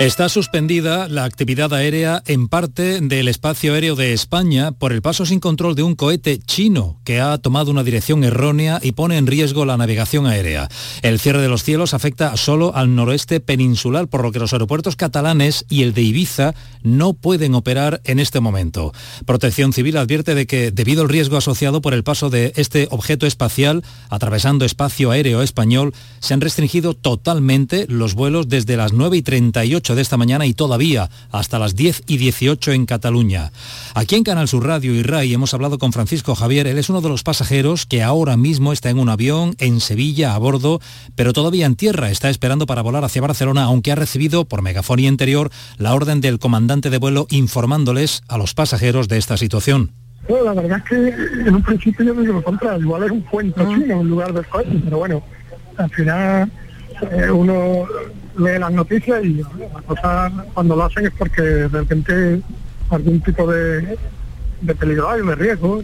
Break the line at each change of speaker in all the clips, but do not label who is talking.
Está suspendida la actividad aérea en parte del espacio aéreo de España por el paso sin control de un cohete chino que ha tomado una dirección errónea y pone en riesgo la navegación aérea. El cierre de los cielos afecta solo al noroeste peninsular, por lo que los aeropuertos catalanes y el de Ibiza no pueden operar en este momento. Protección Civil advierte de que, debido al riesgo asociado por el paso de este objeto espacial atravesando espacio aéreo español, se han restringido totalmente los vuelos desde las 9 y 38 de esta mañana y todavía hasta las 10 y 18 en Cataluña. Aquí en Canal Sur Radio y RAI hemos hablado con Francisco Javier. Él es uno de los pasajeros que ahora mismo está en un avión en Sevilla a bordo, pero todavía en tierra. Está esperando para volar hacia Barcelona, aunque ha recibido por megafonía interior la orden del comandante de vuelo informándoles a los pasajeros de esta situación.
la verdad es que en un principio yo me lo contrario, igual es un cuento ah. chino en lugar de coche, pero bueno, al final eh, uno lee las noticias y la cosa cuando lo hacen es porque de repente algún tipo de,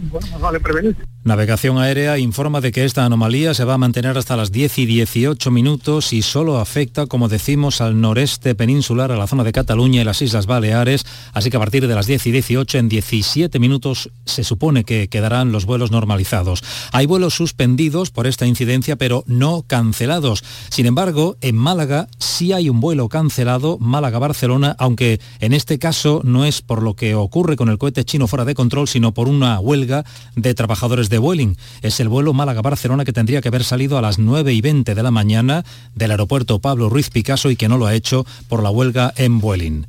bueno, vale prevenir.
Navegación Aérea informa de que esta anomalía se va a mantener hasta las 10 y 18 minutos y solo afecta, como decimos, al noreste peninsular, a la zona de Cataluña y las Islas Baleares, así que a partir de las 10 y 18 en 17 minutos se supone que quedarán los vuelos normalizados. Hay vuelos suspendidos por esta incidencia, pero no cancelados. Sin embargo, en Málaga sí hay un vuelo cancelado, Málaga-Barcelona, aunque en este caso no es por lo que ocurre con el cohete chino fuera de control, sino por una huelga de trabajadores de Vueling. Es el vuelo Málaga-Barcelona que tendría que haber salido a las 9 y 20 de la mañana del aeropuerto Pablo Ruiz Picasso y que no lo ha hecho por la huelga en Vueling.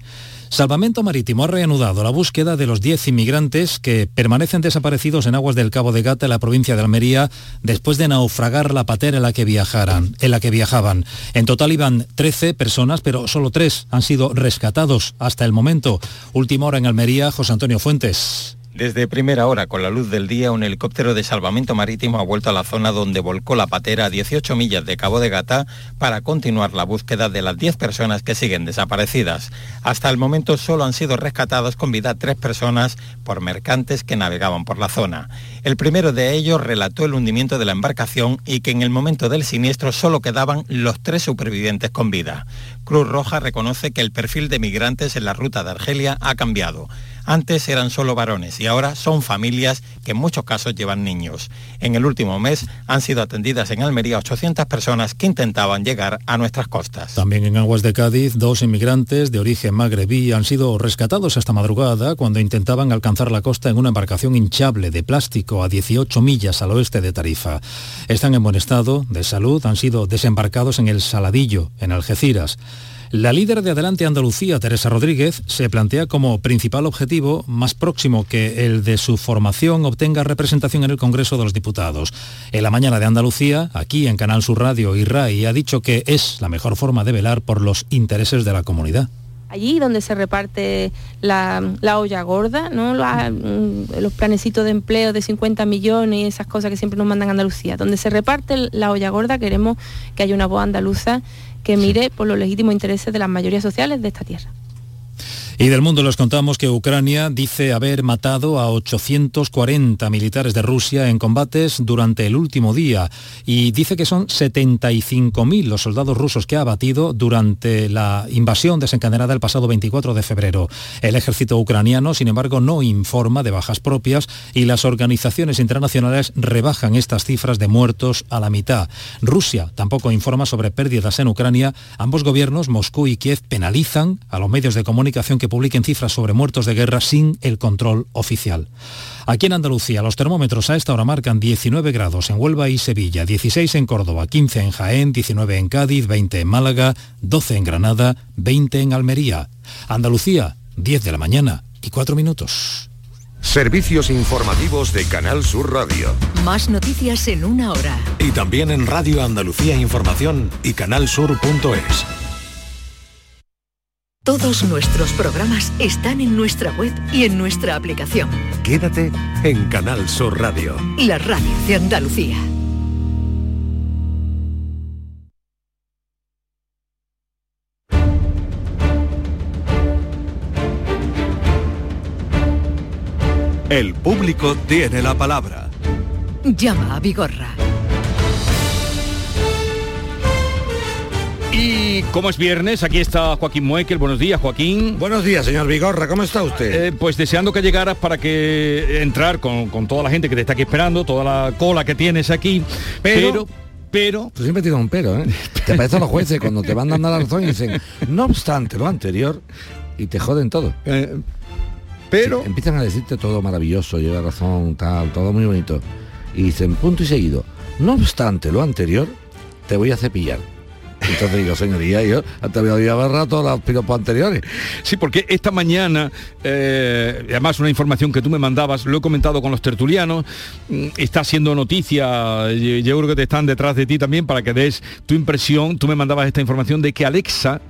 Salvamento Marítimo ha reanudado la búsqueda de los 10 inmigrantes que permanecen desaparecidos en aguas del Cabo de Gata, en la provincia de Almería, después de naufragar la patera en la que, viajaran, en la que viajaban. En total iban 13 personas, pero solo 3 han sido rescatados hasta el momento. Última hora en Almería, José Antonio Fuentes.
Desde primera hora, con la luz del día, un helicóptero de salvamento marítimo ha vuelto a la zona donde volcó la patera a 18 millas de Cabo de Gata para continuar la búsqueda de las 10 personas que siguen desaparecidas. Hasta el momento solo han sido rescatados con vida tres personas por mercantes que navegaban por la zona. El primero de ellos relató el hundimiento de la embarcación y que en el momento del siniestro solo quedaban los tres supervivientes con vida. Cruz Roja reconoce que el perfil de migrantes en la ruta de Argelia ha cambiado. Antes eran solo varones y ahora son familias que en muchos casos llevan niños. En el último mes han sido atendidas en Almería 800 personas que intentaban llegar a nuestras costas.
También en aguas de Cádiz, dos inmigrantes de origen magrebí han sido rescatados esta madrugada cuando intentaban alcanzar la costa en una embarcación hinchable de plástico a 18 millas al oeste de Tarifa. Están en buen estado de salud, han sido desembarcados en el Saladillo, en Algeciras. La líder de Adelante Andalucía, Teresa Rodríguez, se plantea como principal objetivo, más próximo que el de su formación, obtenga representación en el Congreso de los Diputados. En la mañana de Andalucía, aquí en Canal Sur Radio y RAI, ha dicho que es la mejor forma de velar por los intereses de la comunidad
allí donde se reparte la, olla gorda, ¿no? Mm, los, planecitos de empleo de 50 millones y esas cosas que siempre nos mandan Andalucía. Donde se reparte la olla gorda queremos que haya una voz andaluza que mire por los legítimos intereses de las mayorías sociales de esta tierra.
Y del mundo les contamos que Ucrania dice haber matado a 840 militares de Rusia en combates durante el último día y dice que son 75.000 los soldados rusos que ha abatido durante la invasión desencadenada el pasado 24 de febrero. El ejército ucraniano, sin embargo, no informa de bajas propias y las organizaciones internacionales rebajan estas cifras de muertos a la mitad. Rusia tampoco informa sobre pérdidas en Ucrania. Ambos gobiernos, Moscú y Kiev, penalizan a los medios de comunicación que publiquen cifras sobre muertos de guerra sin el control oficial. Aquí en Andalucía los termómetros a esta hora marcan 19 grados en Huelva y Sevilla, 16 en Córdoba, 15 en Jaén, 19 en Cádiz, 20 en Málaga, 12 en Granada, 20 en Almería. Andalucía, 10 de la mañana y 4 minutos.
Servicios informativos de Canal Sur Radio.
Más noticias en una hora.
Y también en Radio Andalucía Información y canalsur.es.
Todos nuestros programas están en nuestra web y en nuestra aplicación.
Quédate en Canal Sur Radio.
La radio de Andalucía.
El público tiene la palabra.
llama a Vigorra.
Y como es viernes, aquí está Joaquín Muekel. Buenos días, Joaquín.
Buenos días, señor Vigorra. ¿Cómo está usted?
Eh, pues deseando que llegaras para que entrar con, con toda la gente que te está aquí esperando, toda la cola que tienes aquí.
Pero-
pero, pero
Tú siempre tienes un pero, ¿eh? Te parece a los jueces cuando te van dando la razón y dicen, no obstante lo anterior, y te joden todo.
eh, pero
Sí, empiezan a decirte todo maravilloso, lleva razón, tal, todo muy bonito. Y dicen, punto y seguido, no obstante lo anterior, te voy a cepillar. Entonces digo, señoría, yo te había agarrado todos los piropos anteriores.
Sí, porque esta mañana, eh, además una información que tú me mandabas, lo he comentado con los tertulianos, mm, está siendo noticia, yo creo que te están detrás de ti también para que des tu impresión, tú me mandabas esta información de que Alexa,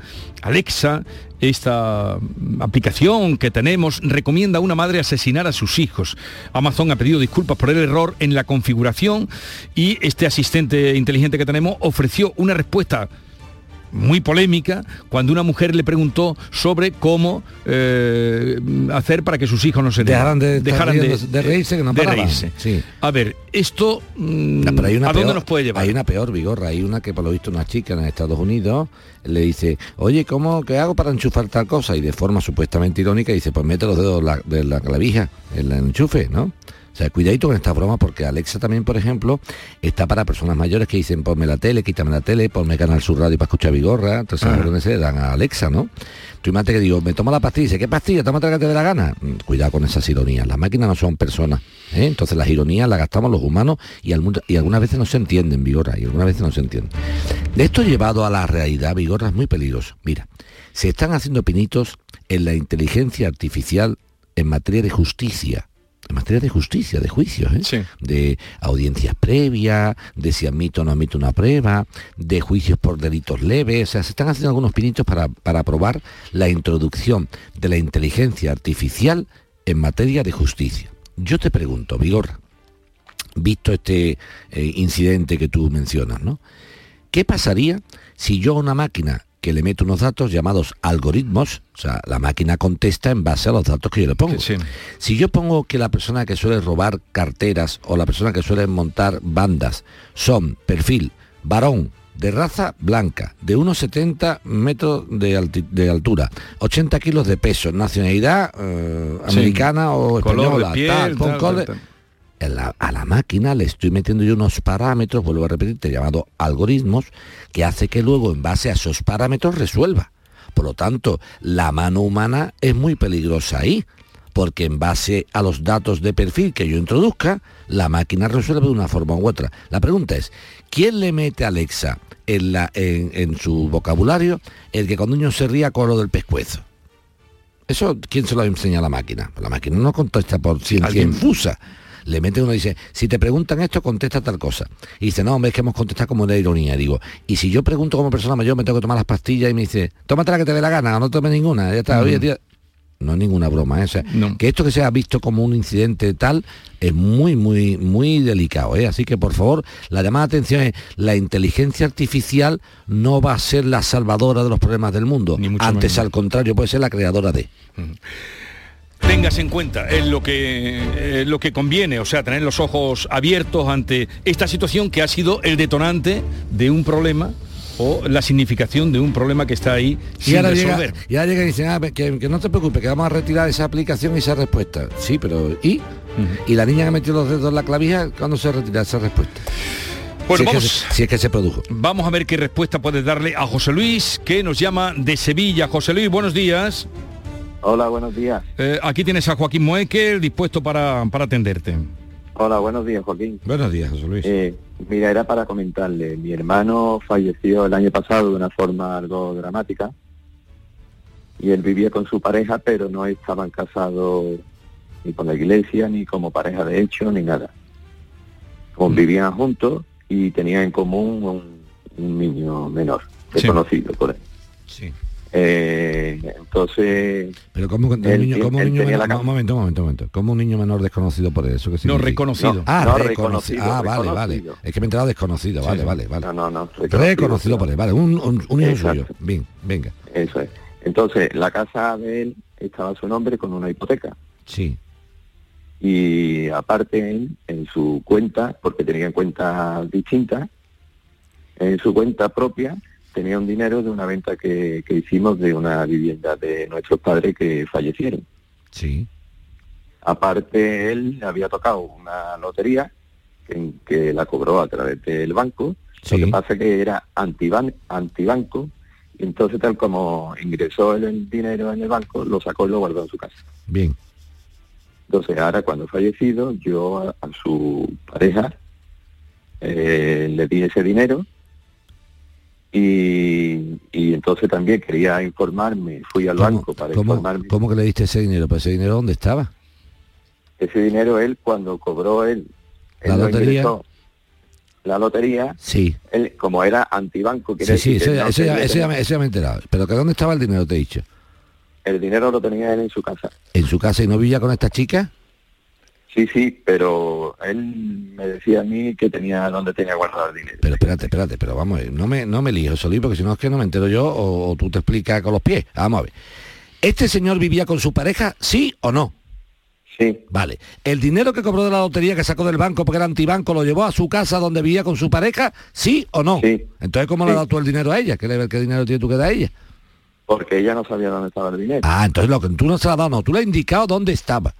Alexa, esta aplicación que tenemos, recomienda a una madre asesinar a sus hijos. Amazon ha pedido disculpas por el error en la configuración y este asistente inteligente que tenemos ofreció una respuesta muy polémica cuando una mujer le preguntó sobre cómo eh, hacer para que sus hijos no se
Dejaran de-
dejaran de,
de reírse, que no
de reírse.
Sí.
A ver, esto mm,
No, pero hay una
¿a
peor,
dónde nos puede llevar?
Hay una peor, Vigorra. Hay una que por lo visto una chica en Estados Unidos le dice, oye, ¿cómo, qué hago para enchufar tal cosa? Y de forma supuestamente irónica dice, pues mete los dedos la- de la clavija en el enchufe, ¿no? Sea, cuidadito con esta broma porque Alexa también, por ejemplo, está para personas mayores que dicen, ponme la tele, quítame la tele, ponme Canal Sur Radio para escuchar Vigorra. Entonces,
Ajá.
¿dónde se le dan a Alexa, no? Tú imagínate que digo, me tomo la pastilla, dice, ¿qué pastilla? Tómate la que te dé la gana. Mm, Cuidado con esas ironías. Las máquinas no son personas. ¿eh? Entonces las ironías las gastamos los humanos y, y algunas veces no se entienden, Vigorra, y algunas veces no se entienden. De esto llevado a la realidad, Vigorra, es muy peligroso. Mira, se están haciendo pinitos en la inteligencia artificial en materia de justicia. En materia de justicia, de juicios, ¿eh?
Sí.
de audiencias previas, de si admito o no admito una prueba, de juicios por delitos leves. O sea, se están haciendo algunos pinitos para, para aprobar la introducción de la inteligencia artificial en materia de justicia. Yo te pregunto, Vigorra, visto este eh, incidente que tú mencionas, ¿no? ¿Qué pasaría si yo a una máquina que le meto unos datos llamados algoritmos, o sea, la máquina contesta en base a los datos que yo le pongo?
Sí.
Si yo pongo que la persona que suele robar carteras o la persona que suele montar bandas son perfil varón de raza blanca, de unos 70 metros de, alti- de altura, 80 kilos de peso, nacionalidad eh,
Sí.
americana o
Color de
española,
piel,
tal, con
tal,
color-
tal,
la- a la máquina le estoy metiendo yo unos parámetros, vuelvo a repetirte, llamado algoritmos, que hace que luego en base a esos parámetros resuelva. Por lo tanto, la mano humana es muy peligrosa ahí, porque en base a los datos de perfil que yo introduzca, la máquina resuelve de una forma u otra. La pregunta es, ¿quién le mete a Alexa en, la, en, en su vocabulario el que cuando un niño se ría con lo del pescuezo? Eso, ¿quién se lo enseña a la máquina? La máquina no contesta por ciencia infusa. Le mete uno y dice, si te preguntan esto, contesta tal cosa. Y dice, no, hombre, es que hemos contestado como una ironía. Digo, y si yo pregunto como persona mayor, me tengo que tomar las pastillas y me dice, tómate la que te dé la gana, o no tomes ninguna. Ya está, oye, tía. No es ninguna broma, ¿eh? O sea,
No.
que esto que sea visto como un incidente tal es muy, muy, muy delicado, ¿eh? Así que por favor, la llamada de atención es la inteligencia artificial no va a ser la salvadora de los problemas del mundo. Antes,
menos.
al contrario, puede ser la creadora de.
Tengas en cuenta es lo que eh, lo que conviene, o sea, tener los ojos abiertos ante esta situación que ha sido el detonante de un problema o la significación de un problema que está ahí
Y
sin
ahora, llega,
resolver.
y ahora llega y dicen, ah, que, que no te preocupes, que vamos a retirar esa aplicación y esa respuesta. Sí, pero ¿y? Y la niña que metió los dedos en la clavija, ¿cuándo se retira esa respuesta?
Bueno,
si, es que
vamos,
se, si es que se produjo.
vamos a ver qué respuesta puedes darle a José Luis, que nos llama de Sevilla. José Luis, buenos días.
Hola, buenos días.
Eh, aquí tienes a Joaquín Moekel dispuesto para, para atenderte.
Hola, buenos días, Joaquín.
Buenos días, José Luis.
Eh, mira, era para comentarle, mi hermano falleció el año pasado de una forma algo dramática y él vivía con su pareja, pero no estaban casados ni con la iglesia, ni como pareja de hecho, ni nada. Convivían juntos y tenían en común un, un niño menor,
Sí.
desconocido por él.
Sí.
Eh, entonces,
Pero ¿cómo, un niño, cómo un niño menor,
la
un momento, un momento, un momento. ¿Cómo un niño menor desconocido por eso? ¿Qué
No, reconocido.
No.
Ah,
No,
reconocido.
reconocido,
Ah, vale,
reconocido.
vale. Es que me he enterado desconocido, vale,
sí.
vale, vale.
no, no, no.
Reconocido por él, vale. Un, un, un hijo suyo. Bien, venga.
Eso es. Entonces, la casa de él estaba a su nombre con una hipoteca.
Sí.
Y aparte él, en su cuenta, porque tenía cuentas distintas, en su cuenta propia tenía un dinero de una venta que, que hicimos de una vivienda de nuestros padres que fallecieron.
Sí.
Aparte, él había tocado una lotería que, que la cobró a través del banco.
Sí.
Lo que pasa que era antiban, antibanco. Y entonces, tal como ingresó el dinero en el banco, lo sacó y lo guardó en su casa.
Bien.
Entonces, ahora cuando ha fallecido, yo a, a su pareja eh, le di ese dinero y, y entonces también quería informarme, fui al banco para
¿Cómo,
informarme.
cómo que le diste ese dinero? ¿Pues ese dinero dónde estaba?
Ese dinero él cuando cobró él, él
¿La
lo
lotería?
ingresó, la lotería,
Sí.
él como era antibanco,
Sí, sí,
decir
eso,
que no
eso ya, eso ya me, eso ya me he enterado. Pero que dónde estaba el dinero, te he dicho.
el dinero lo tenía él en su casa.
¿En su casa y no vivía con esta chica?
Sí, sí, pero él me decía a mí que tenía donde tenía guardado el dinero.
Pero espérate, espérate, pero vamos a ver, no me, no me lío, Solí, porque si no es que no me entero yo o, o tú te explicas con los pies. Vamos a ver. ¿Este señor vivía con su pareja, sí o no?
Sí,
Vale. ¿El dinero que cobró de la lotería que sacó del banco porque era antibanco lo llevó a su casa donde vivía con su pareja, sí o no?
Sí.
Entonces, ¿cómo le
Sí.
has dado tú el dinero a ella? ¿Qué, le- qué dinero tienes tú que dar a ella?
porque ella no sabía dónde estaba el dinero.
Ah, entonces lo que tú no se lo has dado, no, tú le has indicado dónde estaba.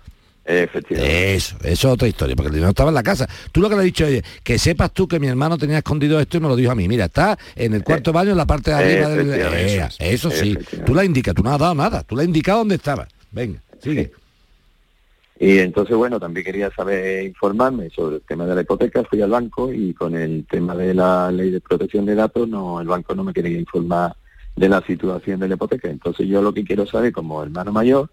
Efectivamente.
Eso, eso es otra historia, porque el dinero estaba en la casa. Tú lo que le has dicho es que sepas tú que mi hermano tenía escondido esto y me lo dijo a mí. Mira, está en el cuarto baño, en la parte de arriba del... Eh, eso sí, tú le has indicado, tú no has dado nada, tú le has indicado dónde estaba. Venga, sigue.
Y entonces, bueno, también quería saber, informarme sobre el tema de la hipoteca, fui al banco y con el tema de la ley de protección de datos, no, el banco no me quería informar de la situación de la hipoteca. Entonces yo lo que quiero saber como hermano mayor,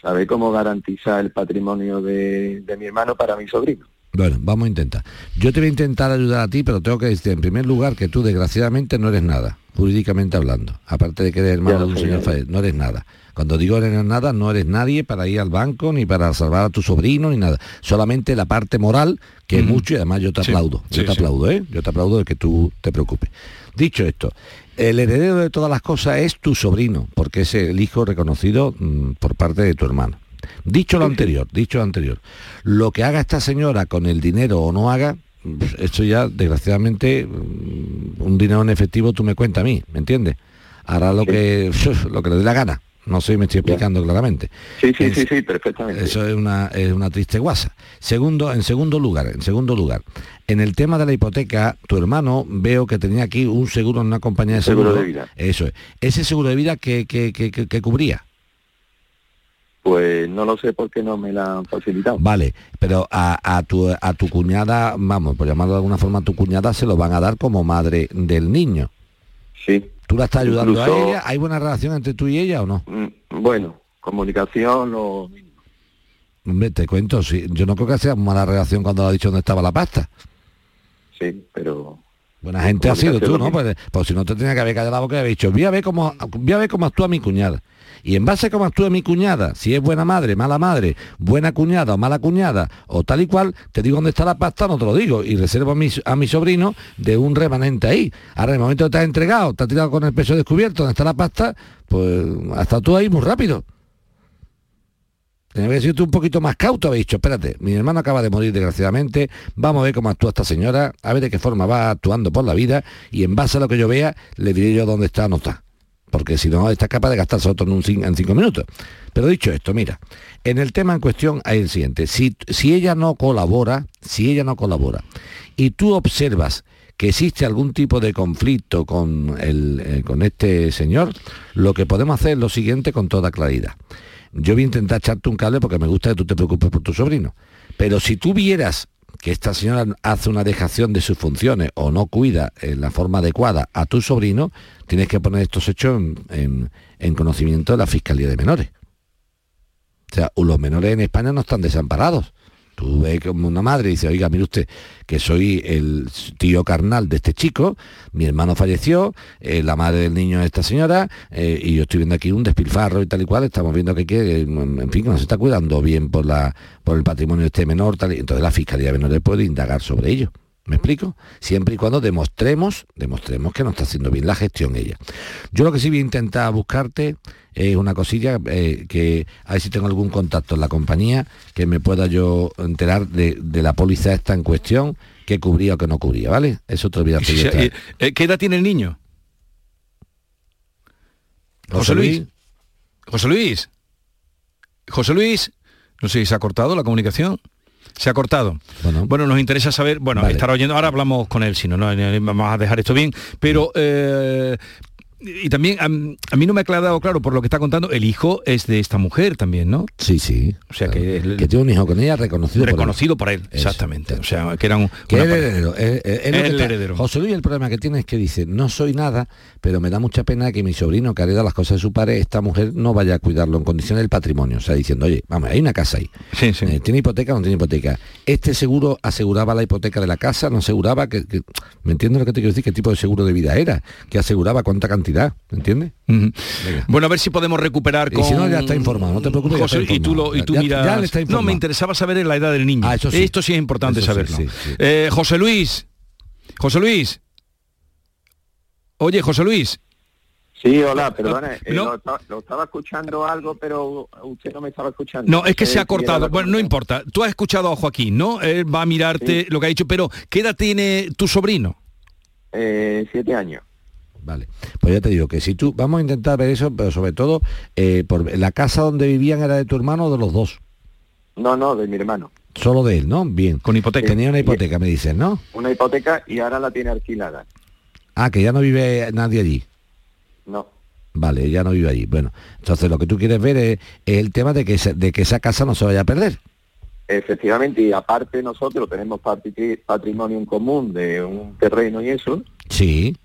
saber cómo garantizar el patrimonio de, de mi hermano para mi sobrino.
Bueno, vamos a intentar. Yo te voy a intentar ayudar a ti, pero tengo que decir en primer lugar que tú desgraciadamente no eres nada, jurídicamente hablando. Aparte de que eres hermano de un señor fallecido, no eres nada. Cuando digo eres nada, no eres nadie para ir al banco, ni para salvar a tu sobrino, ni nada. Solamente la parte moral, que es mucho, y además yo te
Sí,
aplaudo. Yo
sí,
te
sí.
aplaudo, ¿eh? Yo te aplaudo de que tú te preocupes. Dicho esto, el heredero de todas las cosas es tu sobrino, porque es el hijo reconocido mm, por parte de tu hermano. Dicho lo anterior, dicho lo anterior, lo que haga esta señora con el dinero o no haga, mm, esto ya desgraciadamente mm, un dinero en efectivo tú me cuentas a mí, ¿me entiendes? Hará lo que lo que le dé la gana. No sé si me estoy explicando claramente.
Sí, sí, sí, sí, perfectamente.
eso es una, es una triste guasa. Segundo, en segundo lugar, en segundo lugar, en el tema de la hipoteca, tu hermano veo que tenía aquí un seguro en una compañía de
seguro
seguro.
de vida.
Eso es. Ese seguro de vida que, que, que, que- cubría.
Pues no lo sé por qué no me la han facilitado.
Vale, pero a, a tu, a tu cuñada, vamos, por llamarlo de alguna forma, a tu cuñada se lo van a dar como madre del niño.
Sí.
¿Tú la estás ayudando
Incluso-
a ella? ¿Hay buena relación entre tú y ella o no?
Mm, Bueno, comunicación, lo mismo.
Hombre, te cuento, sí, yo no creo que sea mala relación cuando ha dicho dónde estaba la pasta.
Sí, pero
Buena gente ha sido tú, ¿no? Pues, pues si no te tenía que haber callado la boca y haber dicho, voy a ver cómo, voy a ver cómo actúa mi cuñada. Y en base a cómo actúa mi cuñada, si es buena madre, mala madre, buena cuñada o mala cuñada, o tal y cual, te digo dónde está la pasta, no te lo digo. Y reservo a mi, sobrino de un remanente ahí. Ahora, en el momento que te has entregado, te has tirado con el peso descubierto, dónde está la pasta, pues hasta tú ahí muy rápido. Tenía que tú un poquito más cauto, habéis dicho, espérate, mi hermano acaba de morir desgraciadamente, vamos a ver cómo actúa esta señora, a ver de qué forma va actuando por la vida y en base a lo que yo vea le diré yo dónde está no está. Porque si no, está capaz de gastarse otro en, cinco minutos. Pero dicho esto, mira, en el tema en cuestión hay el siguiente. Si, si ella no colabora, si ella no colabora, y tú observas que existe algún tipo de conflicto con, el, eh, con este señor, lo que podemos hacer es lo siguiente con toda claridad. Yo voy a intentar echarte un cable porque me gusta que tú te preocupes por tu sobrino. Pero si tú vieras que esta señora hace una dejación de sus funciones o no cuida en la forma adecuada a tu sobrino, tienes que poner estos hechos en, en- en conocimiento de la Fiscalía de Menores. O sea, los menores en España no están desamparados. Tú ves como una madre y dice, oiga, mire usted, que soy el tío carnal de este chico, mi hermano falleció, eh, la madre del niño es esta señora, eh, y yo estoy viendo aquí un despilfarro y tal y cual, estamos viendo que, que, en fin, que no se está cuidando bien por, la, por el patrimonio de este menor, tal y entonces la Fiscalía de Menores puede indagar sobre ello. ¿Me explico? Siempre y cuando demostremos, demostremos que no está haciendo bien la gestión ella. Yo lo que sí voy a intentar buscarte es una cosilla eh, que a ver si tengo algún contacto en la compañía que me pueda yo enterar de, de la póliza esta en cuestión, que cubría o que no cubría, ¿vale? Eso te
eh, ¿Qué edad tiene el niño? José Luis. José Luis. José Luis. No sé si se ha cortado la comunicación. Se ha cortado. Bueno, nos interesa saber, bueno,
Vale.
estará oyendo, ahora hablamos con él, si no, no, no, vamos a dejar esto bien, pero eh, y también a, a mí no me ha quedado claro por lo que está contando, el hijo es de esta mujer también, ¿no?
Sí, sí.
O sea que, el-
Que tiene un hijo con ella reconocido,
reconocido por él,
Eso.
exactamente. O sea, que era un
Que el heredero.
el heredero.
José Luis el problema que tiene es que dice, no soy nada, pero me da mucha pena que mi sobrino que hereda las cosas de su padre, esta mujer no vaya a cuidarlo en condiciones del patrimonio. O sea, diciendo, oye, vamos, hay una casa ahí.
Sí, sí.
Eh, ¿Tiene hipoteca o no tiene hipoteca? Este seguro aseguraba la hipoteca de la casa, no aseguraba que, que- ¿me entiendes lo que te quiero decir? ¿Qué tipo de seguro de vida era? Que aseguraba cuánta cantidad, ¿me entiendes?
Bueno, a ver si podemos recuperar
Y
con...
si no, ya está informado, no te preocupes,
José, y tú, lo, y tú
Ya-
miras...
ya le está
no, me interesaba saber la edad del niño.
Ah, eso sí.
Esto sí es importante
Eso
saberlo.
sí, sí.
Eh, José Luis. José Luis. Oye, José Luis.
Sí, hola, perdone. eh,
No.
lo, esta- lo estaba escuchando algo, pero usted no me estaba escuchando.
No, es que
Eh,
se ha
era
cortado. Bueno, no importa. Tú has escuchado a Joaquín, ¿no? Él va a mirarte
Sí.
lo que ha dicho, pero ¿qué edad tiene tu sobrino?
Eh, siete años.
Vale, pues ya te digo que si tú, vamos a intentar ver eso, pero sobre todo, eh, por la casa donde vivían era de tu hermano o de los dos,
No, no, de mi hermano.
solo de él, ¿no? Bien.
Con hipoteca.
Tenía una hipoteca, me dices, ¿no?
Una hipoteca y ahora la tiene alquilada.
Ah, que ya no vive nadie allí.
No.
Vale, ya no vive allí. Bueno, entonces lo que tú quieres ver es, es el tema de que, se- de que esa casa no se vaya a perder.
Efectivamente, y aparte nosotros tenemos patri- patrimonio en común de un terreno y eso,
Sí,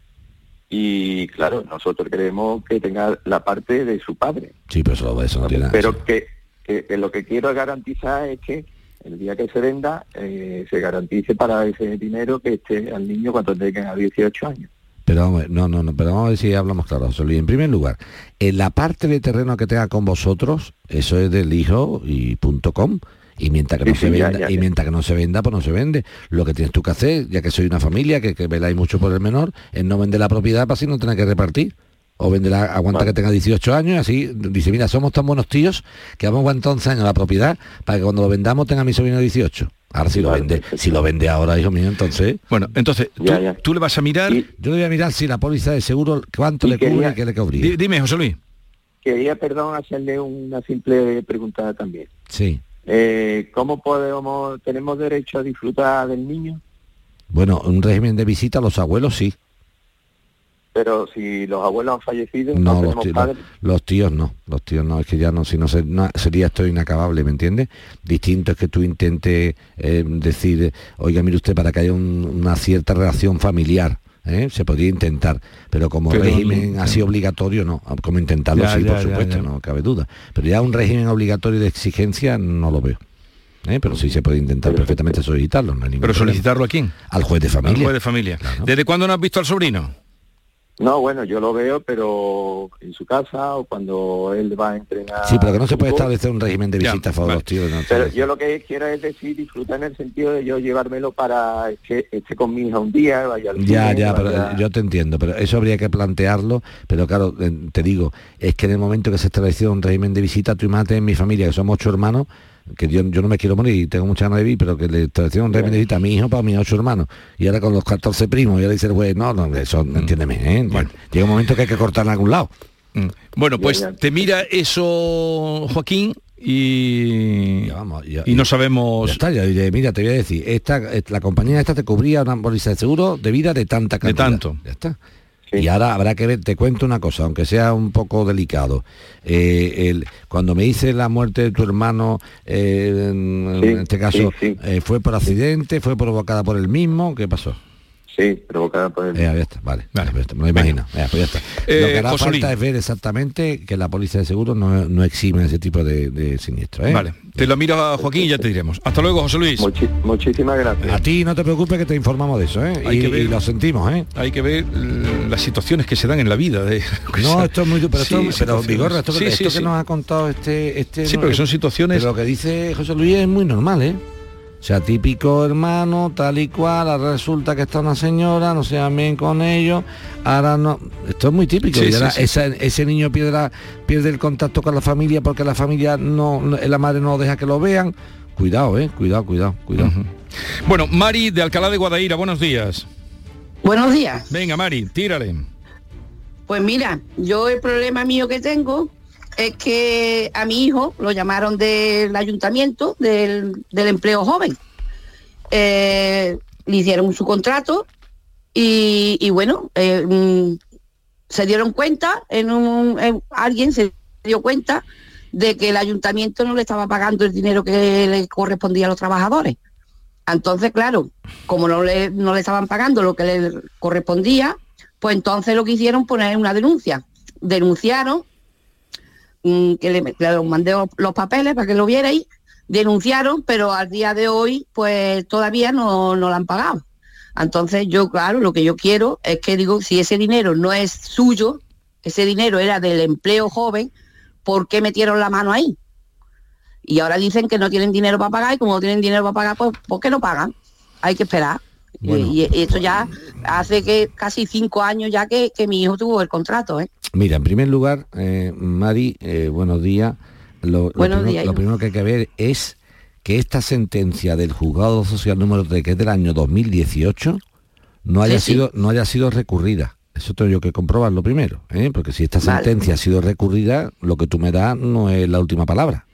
y claro, nosotros queremos que tenga la parte de su padre.
sí, pero eso, eso no tiene nada.
Pero que, que- que lo que quiero garantizar es que el día que se venda eh, se garantice para ese dinero que esté al niño cuando tenga 18 años.
Pero vamos, no, no, no, pero vamos a ver si hablamos claro, José Luis. En primer lugar, en la parte de terreno que tenga con vosotros, eso es del hijo y punto com. Y mientras que no
Sí,
se
ya,
venda,
ya,
y mientras que no se venda, pues no se vende. Lo que tienes tú que hacer, ya que soy una familia, que, que veláis mucho por el menor, es no vender la propiedad para así no tener que repartir. O venderla, aguanta
Vale.
que tenga 18 años y así dice, mira, somos tan buenos tíos que vamos a aguantar 11 años la propiedad para que cuando lo vendamos tenga mi sobrino 18. Ahora si lo vende,
perfecto.
si lo vende ahora, hijo mío, entonces
Bueno, entonces, tú,
Ya, ya.
tú le vas a mirar...
Y
yo le voy a mirar si la póliza de seguro, cuánto le cubre y qué le cubría.
Di- Dime, José Luis.
quería, perdón, hacerle una simple pregunta también.
Sí.
Eh, ¿Cómo podemos, tenemos derecho a disfrutar del niño?
Bueno, un régimen de visita a los abuelos sí.
Pero si los abuelos han fallecido, no,
No, los tíos,
padres.
los, los tíos no. Los tíos no, es que ya no, si no, se- no, sería esto inacabable, ¿me entiendes? Distinto es que tú intentes eh, decir, oiga, mire usted, para que haya un- una cierta relación familiar. ¿eh? Se podría intentar, pero como
Pero
régimen
no-
así obligatorio no, como intentarlo
Ya,
sí,
ya,
por supuesto,
ya.
no cabe duda. Pero ya un régimen obligatorio de exigencia no lo veo. ¿eh? Pero sí se puede intentar perfectamente solicitarlo, no hay
¿Pero
problema.
solicitarlo a quién?
Al juez de
Al
familia.
juez de familia.
Claro.
¿Desde cuándo no has visto al sobrino?
No, bueno, yo lo veo, pero en su casa o cuando él va a entrenar.
Sí, pero que no se puede establecer un régimen de
Ya,
visita a favor tíos. no,
Pero yo lo que quiero es decir, disfrutar en el sentido de yo llevármelo para que esté con mi hija un día, vaya al
Ya,
cine,
ya, pero
vaya-
yo te entiendo, pero eso habría que plantearlo, pero claro, eh, te digo, es que en el momento que se estableció un régimen de visita, tú imagínate en mi familia, que somos ocho hermanos, que yo, yo no me quiero morir y tengo muchas ganas de vivir, pero que le establecieron un régimen de visita a mi hijo para mis ocho hermanos, y ahora con los 14 primos, y ahora dice el juez, no, no, eso, entiéndeme, ¿eh?
Bueno.
Llega un momento que hay que cortar en algún lado.
Mm. Bueno, pues
Ya, ya.
te mira eso, Joaquín, y,
Ya vamos, ya-
y no sabemos...
Ya está, ya diré, mira, te voy a decir, esta, eh, la compañía esta te cubría una póliza de seguro de vida de tanta
De
cantidad.
tanto.
Ya está.
Sí.
Y ahora habrá que ver, te cuento una cosa, aunque sea un poco delicado. Eh, el- cuando me dice la muerte de tu hermano, eh, en,
Sí,
en este caso,
sí,
eh, ¿fue por accidente? ¿Fue provocada por el mismo? ¿Qué pasó?
Sí, provocada por el...
Eh, ya está, vale,
Vale.
ya está, me lo imagino. Ya, pues ya está.
Eh,
lo que hará
José
falta es ver exactamente que la póliza de seguro no, no exime ese tipo de, de siniestro. ¿eh?
Vale, te lo miro a Joaquín y ya te diremos. Hasta luego, José Luis.
Muchi- muchísimas gracias.
A ti no te preocupes que te informamos de eso, ¿eh?
Hay
Y,
que ver-
y lo sentimos, ¿eh?
Hay que ver las situaciones que se dan en la vida. De,
No, esto es muy pero, esto-
Sí,
pero. Vigorra, esto, que-
Sí,
esto
sí,
que
sí.
nos ha contado este, este
Sí,
no,
pero que
es-
son situaciones...
pero lo que dice José Luis es muy normal, ¿eh? O sea, típico hermano, tal y cual, ahora resulta que está una señora, no se bien con ellos, ahora no. Esto es muy típico.
Sí,
y
sí,
ahora
sí.
esa- ese niño pierde, la- pierde el contacto con la familia porque la familia no, no- la madre no deja que lo vean. Cuidado, eh, cuidado, cuidado, cuidado.
Bueno, Mari de Alcalá de Guadaira, buenos días.
Buenos días.
Venga, Mari, tírale.
Pues mira, yo el problema mío que tengo es que a mi hijo lo llamaron del ayuntamiento del, del empleo joven. Eh, le hicieron su contrato y, bueno, eh, mm, se dieron cuenta, en un, en- alguien se dio cuenta de que el ayuntamiento no le estaba pagando el dinero que le correspondía a los trabajadores. Entonces, claro, como no le, no le estaban pagando lo que le correspondía, pues entonces lo que hicieron poner una denuncia. Denunciaron, que le, mandé los papeles para que lo vierais, denunciaron, pero al día de hoy pues todavía no, no lo han pagado. Entonces yo, claro, lo que yo quiero es que digo, si ese dinero no es suyo, ese dinero era del empleo joven, ¿por qué metieron la mano ahí? Y ahora dicen que no tienen dinero para pagar y como no tienen dinero para pagar, pues ¿por qué no pagan? Hay que esperar. Y-
Bueno.
y, y esto ya hace que casi cinco años ya que, que mi hijo tuvo el contrato, ¿eh?
Mira, en primer lugar, eh, Mari, eh, buenos días. Lo, lo
Buenos
primero,
días,
lo primero que hay que ver es que esta sentencia del juzgado social número 3, que es del año 2018, no haya,
Sí, sí.
sido, no haya sido recurrida. Eso tengo yo que comprobarlo primero, ¿eh? porque si esta
Vale.
sentencia ha sido recurrida, lo que tú me das no es la última palabra.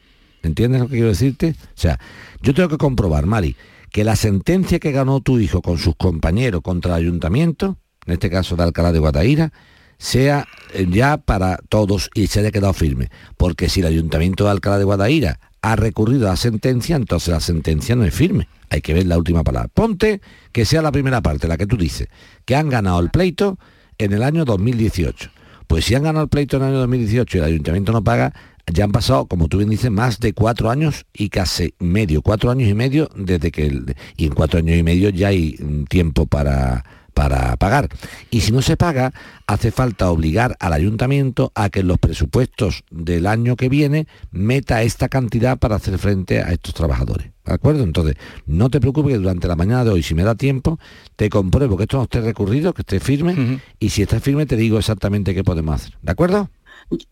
¿Entiendes lo que quiero decirte? O sea, yo tengo que comprobar, Mari, que la sentencia que ganó tu hijo con sus compañeros contra el ayuntamiento, en este caso de Alcalá de Guadaira, sea eh, ya para todos y se haya quedado firme. Porque si el ayuntamiento de Alcalá de Guadaira ha recurrido a la sentencia, entonces la sentencia no es firme. Hay que ver la última palabra. Ponte que sea la primera parte, la que tú dices, que han ganado el pleito en el año 2018. Pues si han ganado el pleito en el año 2018 y el ayuntamiento no paga, ya han pasado, como tú bien dices, más de cuatro años y casi medio, cuatro años y medio desde que... el- y en cuatro años y medio ya hay mm, tiempo para, para pagar. Y si no se paga, hace falta obligar al ayuntamiento a que en los presupuestos del año que viene meta esta cantidad para hacer frente a estos trabajadores. ¿De acuerdo? Entonces, no te preocupes que durante la mañana de hoy, si me da tiempo, te compruebo que esto no esté recurrido, que esté firme, y si está firme te digo exactamente qué podemos hacer. ¿De acuerdo?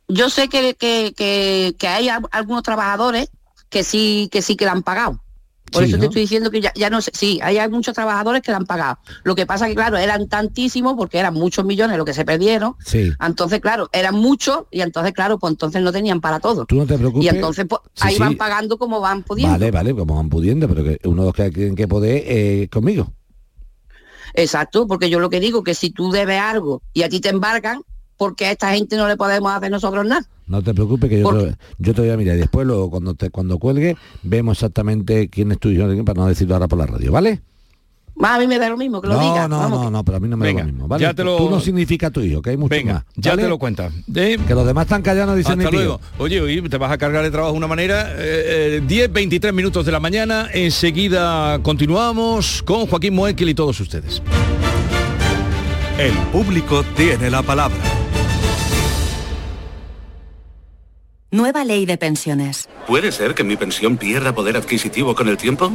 Yo sé que, que, que, que hay al- algunos trabajadores que sí que sí que la han pagado. Por
Sí,
eso
¿no?
te estoy diciendo que ya, ya no sé, sí, hay muchos trabajadores que la han pagado. Lo que pasa que, claro, eran tantísimos porque eran muchos millones lo que se perdieron.
Sí.
Entonces, claro, eran muchos y entonces, claro, pues entonces no tenían para todo.
Tú no te preocupes.
Y entonces, pues,
Sí,
ahí van pagando como van pudiendo.
Vale, vale, como van pudiendo, pero que uno de los que tienen que poder eh, conmigo.
Exacto, porque yo lo que digo que si tú debes algo y a ti te embargan, porque a esta gente no le podemos hacer nosotros nada.
No te preocupes que yo,
¿Por
te, yo te voy a mirar y después luego cuando te cuando cuelgue vemos exactamente quién es tu hijo para no decirlo ahora por la radio, ¿vale?
A mí me da lo mismo que lo
no,
diga.
no,
vamos,
no, no, pero a mí no me
Venga,
da lo mismo, ¿vale?
ya te lo-
Tú no significa tu hijo, que hay mucho
Venga,
más.
ya te lo cuenta. De-
Que los demás están callados, no dicen
Hasta
ni
luego. Oye, hoy te vas a cargar de trabajo de una manera. eh, eh, 10, 23 minutos de la mañana. Enseguida continuamos con Joaquín Moekel y todos ustedes.
El público tiene la palabra.
Nueva ley de pensiones.
¿Puede ser que mi pensión pierda poder adquisitivo con el tiempo?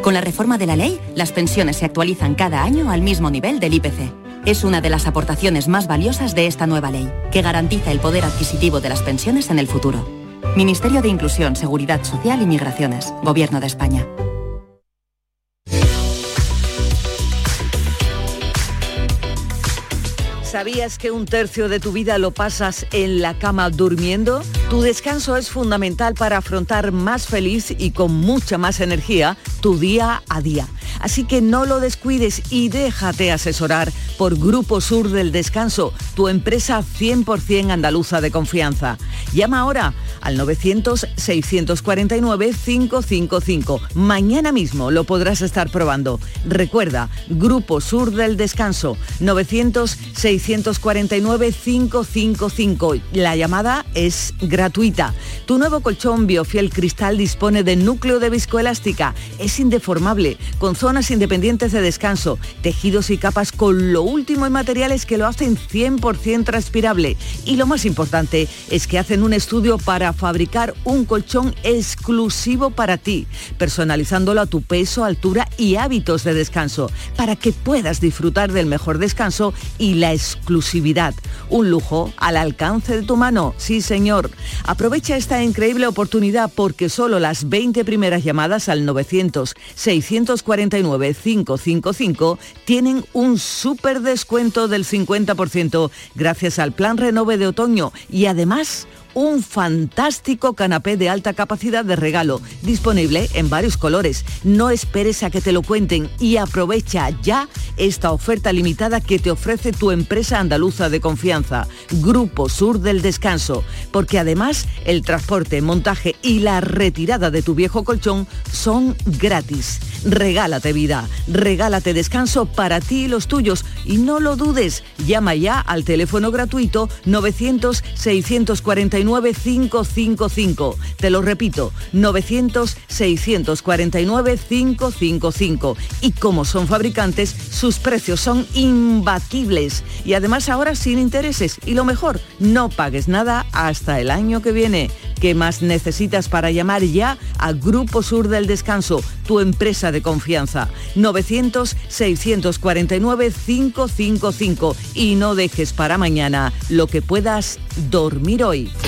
Con la reforma de la ley, las pensiones se actualizan cada año al mismo nivel del IPC. Es una de las aportaciones más valiosas de esta nueva ley, que garantiza el poder adquisitivo de las pensiones en el futuro. Ministerio de Inclusión, Seguridad Social y Migraciones. Gobierno de España.
¿Sabías que un tercio de tu vida lo pasas en la cama durmiendo? Tu descanso es fundamental para afrontar más feliz y con mucha más energía tu día a día. Así que no lo descuides y déjate asesorar por Grupo Sur del Descanso, tu empresa 100% andaluza de confianza. Llama ahora al 900-649-555. Mañana mismo lo podrás estar probando. Recuerda, Grupo Sur del Descanso, 900-649-555. La llamada es gratuita. Tu nuevo colchón Biofiel Cristal dispone de núcleo de viscoelástica. Es indeformable, con zonas independientes de descanso, tejidos y capas con lo último en materiales que lo hacen 100% transpirable. Y lo más importante es que hacen un estudio para fabricar un colchón exclusivo para ti, personalizándolo a tu peso, altura y hábitos de descanso, para que puedas disfrutar del mejor descanso y la exclusividad. Un lujo al alcance de tu mano, sí señor. Aprovecha esta increíble oportunidad porque solo las 20 primeras llamadas al 900-649-555 tienen un súper descuento del 50% gracias al plan Renove de otoño y además un fantástico canapé de alta capacidad de regalo, disponible en varios colores. No esperes a que te lo cuenten y aprovecha ya esta oferta limitada que te ofrece tu empresa andaluza de confianza, Grupo Sur del Descanso, porque además el transporte, montaje y la retirada de tu viejo colchón son gratis. Regálate vida, regálate descanso para ti y los tuyos y no lo dudes, llama ya al teléfono gratuito 900 649 555. Te lo repito, 900-649-555. Y como son fabricantes, sus precios son imbatibles. Y además ahora sin intereses. Y lo mejor, no pagues nada hasta el año que viene. ¿Qué más necesitas para llamar ya a Grupo Sur del Descanso, tu empresa de confianza? 900-649-555 y no dejes para mañana lo que puedas dormir hoy.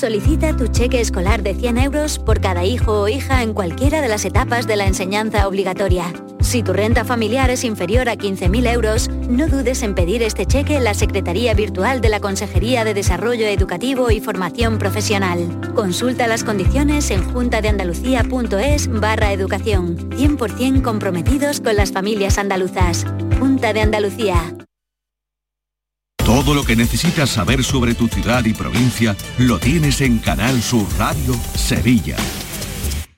Solicita tu cheque escolar de 100 euros por cada hijo o hija en cualquiera de las etapas de la enseñanza obligatoria. Si tu renta familiar es inferior a 15.000 euros, no dudes en pedir este cheque en la Secretaría Virtual de la Consejería de Desarrollo Educativo y Formación Profesional. Consulta las condiciones en juntadeandalucía.es barra educación. 100% comprometidos con las familias andaluzas. Junta de Andalucía.
Todo lo que necesitas saber sobre tu ciudad y provincia lo tienes en Canal Sur Radio Sevilla.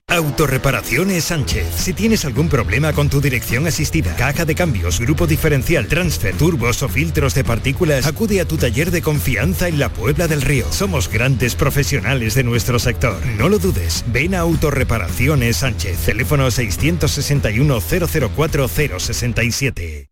Autorreparaciones Sánchez. Si tienes algún problema con tu dirección asistida, caja de cambios, grupo diferencial, transfer, turbos o filtros de partículas, acude a tu taller de confianza en la Puebla del Río. Somos grandes profesionales de nuestro sector. No lo dudes. Ven a Autorreparaciones Sánchez. Teléfono 661 004 067.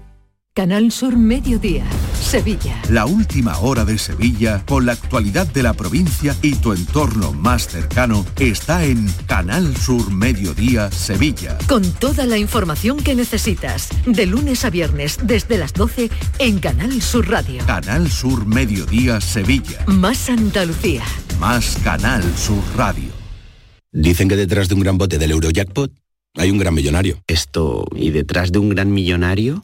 Canal Sur Mediodía, Sevilla.
La última hora de Sevilla, con la actualidad de la provincia y tu entorno más cercano, está en Canal Sur Mediodía, Sevilla.
Con toda la información que necesitas, de lunes a viernes desde las 12 en Canal Sur Radio.
Canal Sur Mediodía, Sevilla.
Más Andalucía.
Más Canal Sur Radio.
Dicen que detrás de un gran bote del Eurojackpot hay un gran millonario.
Esto, ¿y detrás de un gran millonario?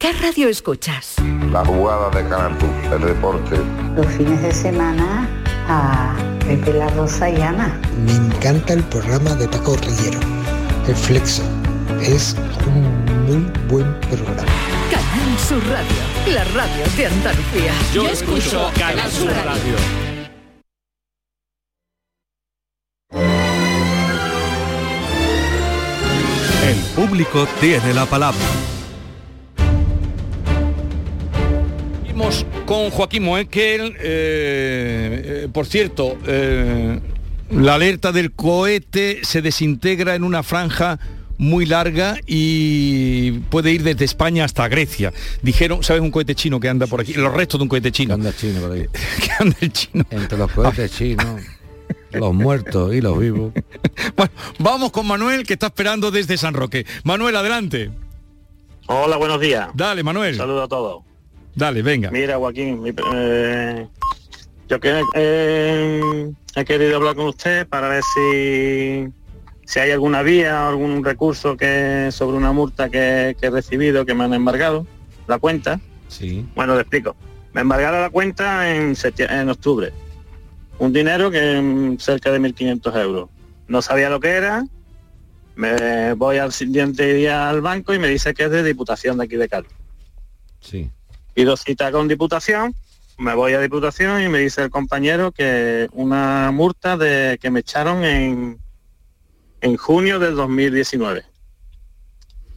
¿Qué radio escuchas?
La jugada de Canal Sur, el deporte.
Los fines de semana a Pepe La Rosa y Ana.
Me encanta el programa de Paco Rillero, El Flexo. Es un muy buen programa.
Canal Sur Radio, la radio de Andalucía.
Yo, escucho Canal Sur Radio.
El público tiene la palabra.
Seguimos con Joaquín Moekel. eh, eh, por cierto, eh, La alerta del cohete se desintegra en una franja muy larga y puede ir desde España hasta Grecia. Dijeron, ¿sabes un cohete chino que anda por aquí? Los restos de un cohete chino.
anda chino por ahí.
que anda el chino.
Entre los cohetes chinos, los muertos y los vivos.
Bueno, vamos con Manuel que está esperando desde San Roque. Manuel, adelante.
Hola, buenos días.
Dale, Manuel.
Saludo a todos.
Dale, venga.
Mira, Joaquín, mi- eh, yo que eh, he querido hablar con usted para ver si, si hay alguna vía o algún recurso que sobre una multa que, que he recibido, que me han embargado, la cuenta.
Sí.
Bueno, le explico. Me embargaron la cuenta en, en octubre. Un dinero que mm, cerca de 1.500 euros. No sabía lo que era. Me voy al siguiente día al banco y me dice que es de Diputación de aquí de Cádiz.
Sí.
Pido cita con Diputación, me voy a Diputación y me dice el compañero que una multa de que me echaron en, en junio del 2019.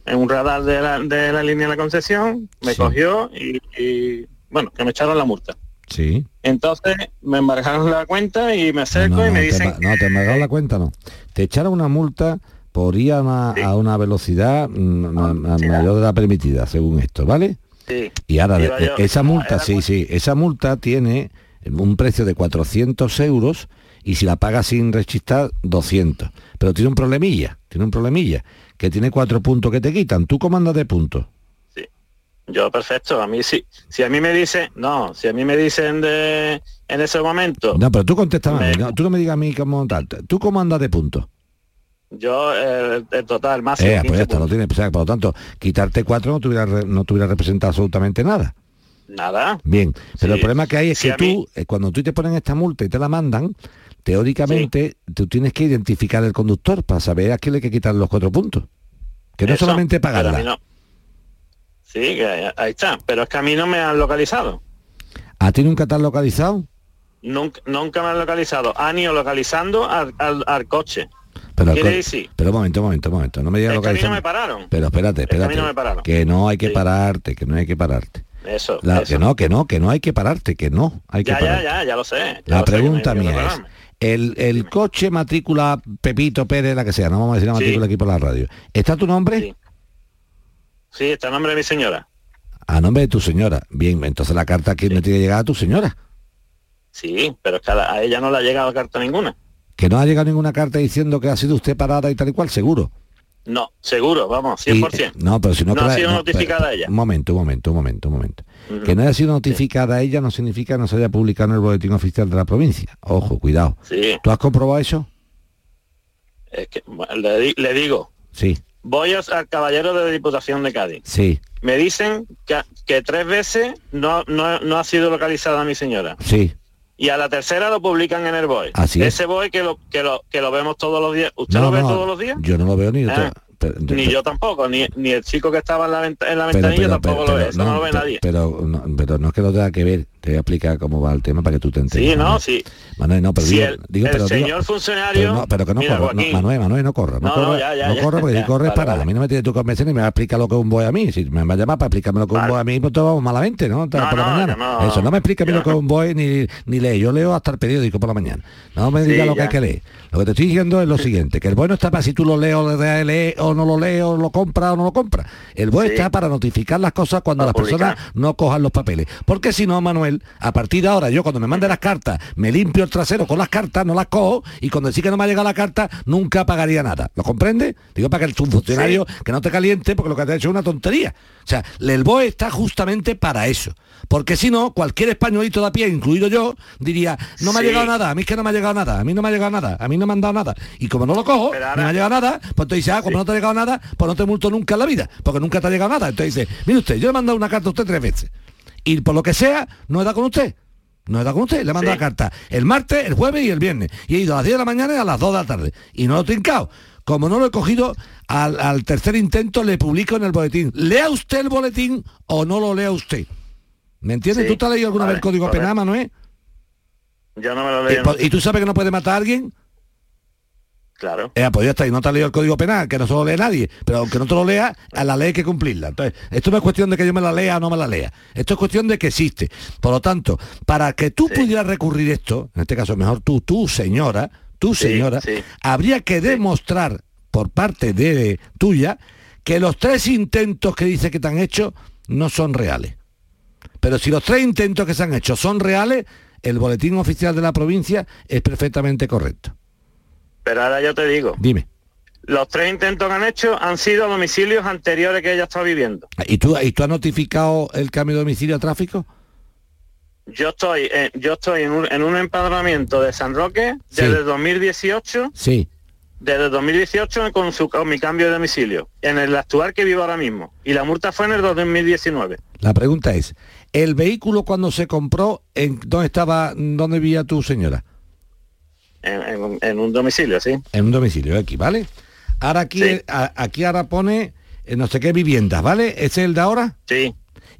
En un radar de la, de la línea de la concesión, me cogió y, y, bueno, que me echaron la multa.
Sí.
Entonces me embargaron la cuenta y me acerco
no,
y me
no,
dicen
te, no, te embargaron la cuenta, no. Te echaron una multa por ir a una, a una velocidad mm, ma- ma- mayor de la permitida, según esto, ¿vale?
Sí.
Y ahora,
yo-
esa multa, sí, sí, esa multa tiene un precio de 400 euros y si la pagas sin rechistar, 200. Pero tiene un problemilla, tiene un problemilla, que tiene cuatro puntos que te quitan. ¿Tú cómo andas de puntos?
Yo, perfecto, a mí sí. Si a mí me dicen, no, si a mí me dicen de en ese momento,
No, pero tú contestas a mí, no, tú no me digas a mí cómo tal. ¿Tú cómo andas de puntos?
Yo el, el total máximo
Eh, pues
15
ya está, lo tienes. O sea, por lo tanto, quitarte cuatro no tuviera, no tuviera representado absolutamente nada.
nada.
Bien, pero
Sí.
el problema que hay es
Sí,
que
mí-
tú, eh, cuando tú te ponen esta multa y te la mandan, teóricamente tú tienes que identificar el conductor para saber a quién le hay que quitar los cuatro puntos. Que no
Eso,
solamente pagarla.
no. Sí, que ahí está. Pero es que a mí no me han localizado.
¿A ti nunca te han localizado?
Nunca, nunca me han localizado. Han ido localizando al, al- al coche.
Pero,
decir,
pero un momento, un momento, un momento. No me digas
es que me pararon.
Pero espérate,
que
espérate.
no me pararon.
que no hay que pararte, que no hay que pararte.
Eso,
La-
eso.
que no, que no, que no hay que pararte, que no hay que
Ya, ya,
pararte.
ya, ya lo sé. ya
La
lo sé, que hay
pregunta
que
mía es, el, el coche matrícula Pepito Pérez, la que sea, no vamos a decir la
Sí.
matrícula aquí por la radio. ¿Está tu nombre?
Sí. Sí, está el nombre de mi señora.
A nombre de tu señora. Bien, entonces la carta aquí me tiene que llegar a tu señora.
Sí, pero es que a, la- a ella no le ha llegado carta ninguna.
Que no ha llegado ninguna carta diciendo que ha sido usted parada y tal y cual, seguro.
No, seguro, vamos,
Y-
100%.
no, pero si no,
No
que
ha
la-
sido
no,
notificada
pero-
ella.
Un momento, un momento, un momento, un momento. Que no haya sido notificada ella no significa que no se haya publicado en el boletín oficial de la provincia. Ojo, cuidado.
Sí,
¿Tú has comprobado eso?
es que le, di- le digo,
Sí,
voy al caballero de Diputación de Cádiz.
sí,
Me dicen que, que tres veces no, no, no ha sido localizada mi señora.
sí.
Y a la tercera lo publican en el BOE.
Así es.
Ese BOE que lo, que lo, que lo vemos todos los días. ¿Usted
No,
lo ve
no,
todos los días?
Yo no lo veo ni...
Ah,
pero-
Ni yo tampoco, ni, ni el chico que estaba en la, venta- en la ventanilla
pero-
tampoco lo ve. Eso no, lo ve nadie.
Pero, no, pero no es que lo tenga que ver. Te voy a explicar cómo va el tema para que tú te enteres.
Sí, no, sí.
Manuel, no, pero
Si
digo,
el,
digo,
el
pero digo-
señor funcionario...
pero, no, pero que no
Mira,
corra. no, Manuel, Manuel, no corra. No,
No, no,
corra,
ya, ya,
no
ya,
porque
ya,
si corres
vale,
para.
vale.
A mí no me tienes tú que convencer ni me va a explicar lo que es un boy a mí. Si me va a llamar para explicarme lo que es un boy a mí, pues todo vamos malamente, ¿no? por la mañana. Eso, no me explica a mí lo que es un boy ni, ni lee. Yo leo hasta el periódico por la mañana. No me
Sí,
diga lo que hay que leer. Lo que te estoy diciendo es lo siguiente, que el boy no está para si tú lo lees o le o no lo lees o lo compras o no lo compras. El boy
Sí.
está para notificar las cosas cuando las personas no cojan los papeles. Porque si no, Manuel, a partir de ahora, yo cuando me mande las cartas, me limpio el trasero con las cartas, no las cojo, y cuando decís que no me ha llegado la carta, nunca pagaría nada. ¿Lo comprende? Digo para que el subfuncionario que no te caliente, porque lo que te ha hecho es una tontería. O sea, el BOE está justamente para eso. Porque si no, cualquier españolito de a pie, incluido yo, diría, no me ha
Sí.
llegado nada, a mí es que no me ha llegado nada, a mí no me ha llegado nada, a mí no me han dado nada. Y como no lo cojo,
ahora-
no me ha llegado nada, pues tú dices, ah, como no te ha llegado nada, pues no te multo nunca en la vida, porque nunca te ha llegado nada. Entonces dice, mire usted, yo le he mandado una carta a usted tres veces. Y por lo que sea, no he dado con usted. No he dado con usted, le he mandado
Sí.
la carta el martes, el jueves y el viernes. Y he ido a las 10 de la mañana y a las 2 de la tarde. Y no lo he trincado. Como no lo he cogido, al, al tercer intento le publico en el boletín. ¿Lea usted el boletín o no lo lea usted? ¿Me entiendes?
Sí.
¿Tú te has leído alguna vez el código penal, Manuel?
Yo no me lo
¿Y,
leo.
po- y tú sabes que no puede matar a alguien?
Claro.
Eh, pues ya está, y no te has leído el código penal, que no se lo lee nadie, pero aunque no te lo lea, a la ley hay que cumplirla. Entonces, esto no es cuestión de que yo me la lea o no me la lea, esto es cuestión de que existe. Por lo tanto, para que tú pudieras recurrir esto, en este caso mejor tú, tú señora,
Sí,
señora,
sí.
habría que demostrar por parte de tuya que los tres intentos que dice que te han hecho no son reales. Pero si los tres intentos que se han hecho son reales, el boletín oficial de la provincia es perfectamente correcto.
Pero ahora yo te digo,
Dime.
los tres intentos que han hecho han sido domicilios anteriores que ella está viviendo.
¿Y tú, ¿Y tú has notificado el cambio de domicilio a tráfico?
Yo estoy, eh, yo estoy en un, en un empadronamiento de San Roque
Sí.
desde 2018,
Sí.
desde 2018 con, su, con mi cambio de domicilio, en el actual que vivo ahora mismo. Y la multa fue en el 2019.
La pregunta es, ¿el vehículo cuando se compró, en dónde estaba, dónde vivía tu señora?
En, en- en un domicilio, sí.
En un domicilio aquí, ¿vale? Ahora aquí,
Sí.
a- aquí ahora pone eh, no sé qué viviendas, ¿vale? ¿Ese es el de ahora?
Sí.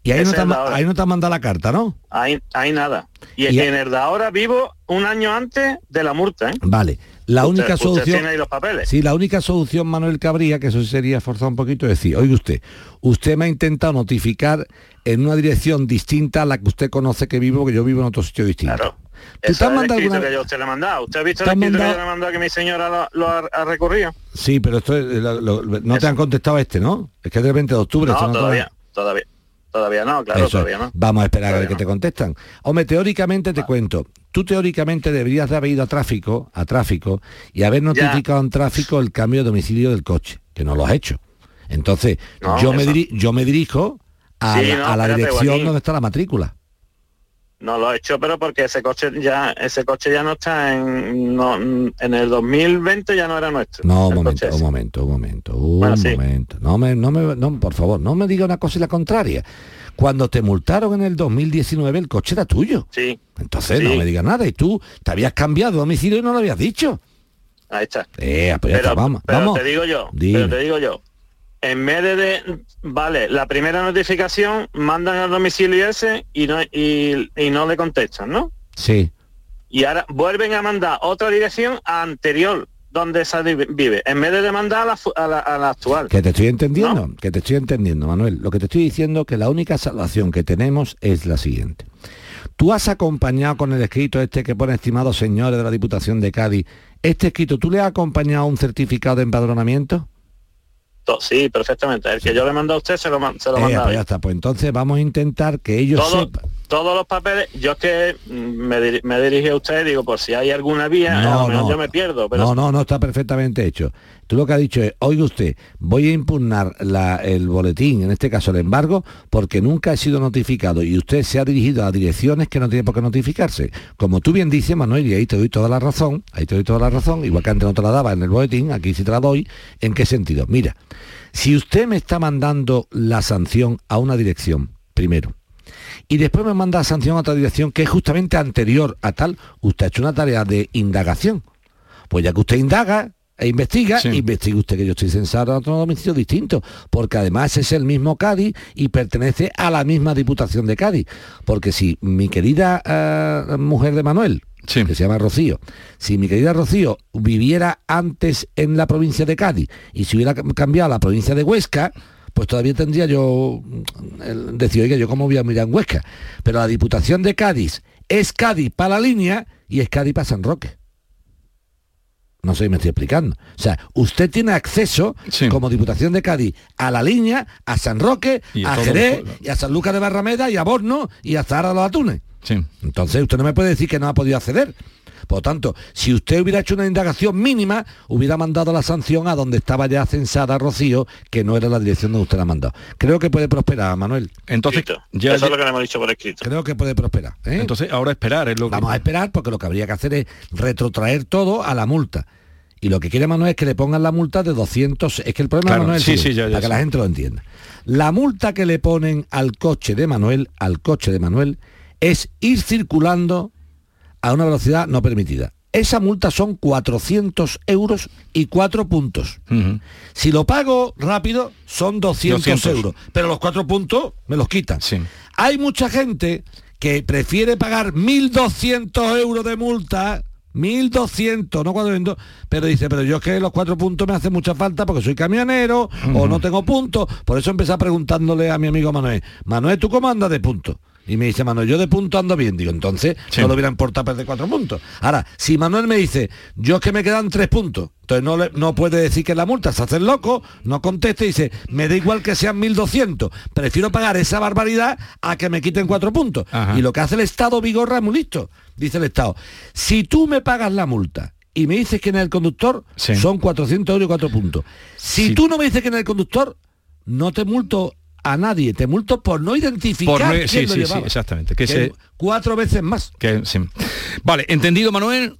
Y ahí no, te, ahí no te ha mandado la carta, ¿no?
Ahí, ahí nada. Y,
Y-
en el de ahora vivo un año antes de la multa, ¿eh?
Vale. La
Usted-
única
usted
solución...
tiene ahí los papeles.
Sí, la única solución, Manuel Cabría, que eso sería forzar un poquito, es decir, oiga usted, usted me ha intentado notificar en una dirección distinta a la que usted conoce que vivo, que yo vivo en otro sitio distinto.
Claro.
¿Tú te has mandado alguna
que yo usted le he mandado. ¿Usted ha visto
¿Te
el escrito que
mandado-
yo le he mandado que mi señora lo, lo ha, ha recorrido?
Sí, pero esto es- lo- lo- no te han contestado este, ¿no? Es que es del 20 de octubre.
No, todavía, todavía. Todavía no, claro,
Eso
todavía no.
Vamos a esperar a ver que te contestan. Hombre, teóricamente te cuento. Tú teóricamente deberías de haber ido a tráfico, a tráfico, y haber notificado en tráfico el cambio de domicilio del coche, que no lo has hecho. Entonces,
No,
yo, me
eso.
diri- yo me dirijo a,
Sí,
la,
no,
a la
espérate,
dirección
Joaquín.
donde está la matrícula.
No lo he hecho, pero porque ese coche ya ese coche ya no está en no, en el 2020 ya no era nuestro.
No, un momento, un momento, un momento, un
Bueno, sí.
momento. No me, no me, no, por favor, no me diga una cosa y la contraria. Cuando te multaron en el 2019 el coche era tuyo.
Sí.
Entonces
Sí.
no me digas nada. Y tú te habías cambiado de domicilio y no lo habías dicho.
Ahí está.
Eh, pues
pero,
está, vamos,
pero
vamos.
te digo yo,
Dime.
pero te digo yo, en vez de, de- vale, la primera notificación mandan al domicilio ese y no y, y no le contestan, ¿no?
Sí.
Y ahora vuelven a mandar otra dirección anterior donde esa vive, en vez de mandar a la, fu- a la, a la actual.
Que te estoy entendiendo, que te estoy entendiendo, Manuel. Lo que te estoy diciendo que la única salvación que tenemos es la siguiente. Tú has acompañado con el escrito este que pone estimados señores de la Diputación de Cádiz. Este escrito, ¿tú le has acompañado un certificado de empadronamiento?
Sí, perfectamente. El que yo le mando a usted se lo, man- se lo
Eh,
manda.
pues ya está. Pues entonces vamos a intentar que ellos
Todo-
sepan.
Todos los papeles, yo es que mm, me, dirigí a usted y digo, por si hay alguna vía, a lo mejor yo me pierdo, pero
No, no, no, está perfectamente hecho. Tú lo que has dicho es, oiga usted, voy a impugnar la- el boletín, en este caso el embargo, porque nunca he sido notificado y usted se ha dirigido a direcciones que no tiene por qué notificarse. Como tú bien dices, Manuel, y ahí te doy toda la razón, ahí te doy toda la razón, igual que antes no te la daba en el boletín, aquí sí te la doy, ¿en qué sentido? Mira, si usted me está mandando la sanción a una dirección, primero, y después me manda la sanción a otra dirección que es justamente anterior a tal, usted ha hecho una tarea de indagación. Pues ya que usted indaga e investiga, investigue usted que yo estoy censado a otro domicilio distinto, porque además es el mismo Cádiz y pertenece a la misma Diputación de Cádiz. Porque si mi querida eh, mujer de Manuel, que se llama Rocío, si mi querida Rocío viviera antes en la provincia de Cádiz y si hubiera cam- cambiado a la provincia de Huesca, pues todavía tendría yo mm, decir, oiga, yo cómo voy a mirar en Huesca. Pero la Diputación de Cádiz es Cádiz para la línea y es Cádiz para San Roque. No sé si me estoy explicando. O sea, usted tiene acceso como Diputación de Cádiz a la línea, a San Roque,
Y a
Jerez, y a San Lucas de Barrameda, y a Borno, y a Zara los Atunes.
Sí.
Entonces usted no me puede decir que no ha podido acceder. Por lo tanto, si usted hubiera hecho una indagación mínima, hubiera mandado la sanción a donde estaba ya censada Rocío, que no era la dirección donde usted la ha mandado. Creo que puede prosperar, Manuel.
Entonces, ya,
eso es lo que le hemos dicho por escrito.
Creo que puede prosperar. ¿eh?
Entonces, ahora esperar es lo que...
Vamos a esperar porque lo que habría que hacer es retrotraer todo a la multa. Y lo que quiere Manuel es que le pongan la multa de 200. Es que el problema
Claro,
Manuel es
sí,
el
sí, ya, ya
para que la gente lo entienda. La multa que le ponen al coche de Manuel, al coche de Manuel, es ir circulando a una velocidad no permitida. Esa multa son 400 euros y 4 puntos. Si lo pago rápido, son 200,
200.
euros. Pero los 4 puntos me los quitan. Hay mucha gente que prefiere pagar 1.200 euros de multa, 1.200, no 400, pero dice, pero yo es que los cuatro puntos me hacen mucha falta porque soy camionero o no tengo puntos. Por eso empecé preguntándole a mi amigo Manuel, Manuel, ¿tú cómo andas de puntos? Y me dice Manuel, yo de punto ando bien. Digo, entonces no lo hubiera importado perder cuatro puntos. Ahora, si Manuel me dice, yo es que me quedan tres puntos, entonces no, le- no puede decir que la multa se hace el loco, no conteste y dice, me da igual que sean 1.200, prefiero pagar esa barbaridad a que me quiten cuatro puntos.
Ajá.
Y lo que hace el Estado Vigorra es muy listo. Dice el Estado, si tú me pagas la multa y me dices que en el conductor son 400 euros y cuatro puntos. Si tú no me dices que en el conductor, no te multo a nadie, te multo por no identificar
Por no-
quién
sí,
lo
sí, sí, exactamente. Que
Que
se-
cuatro veces más.
que- sí. Vale, entendido, Manuel.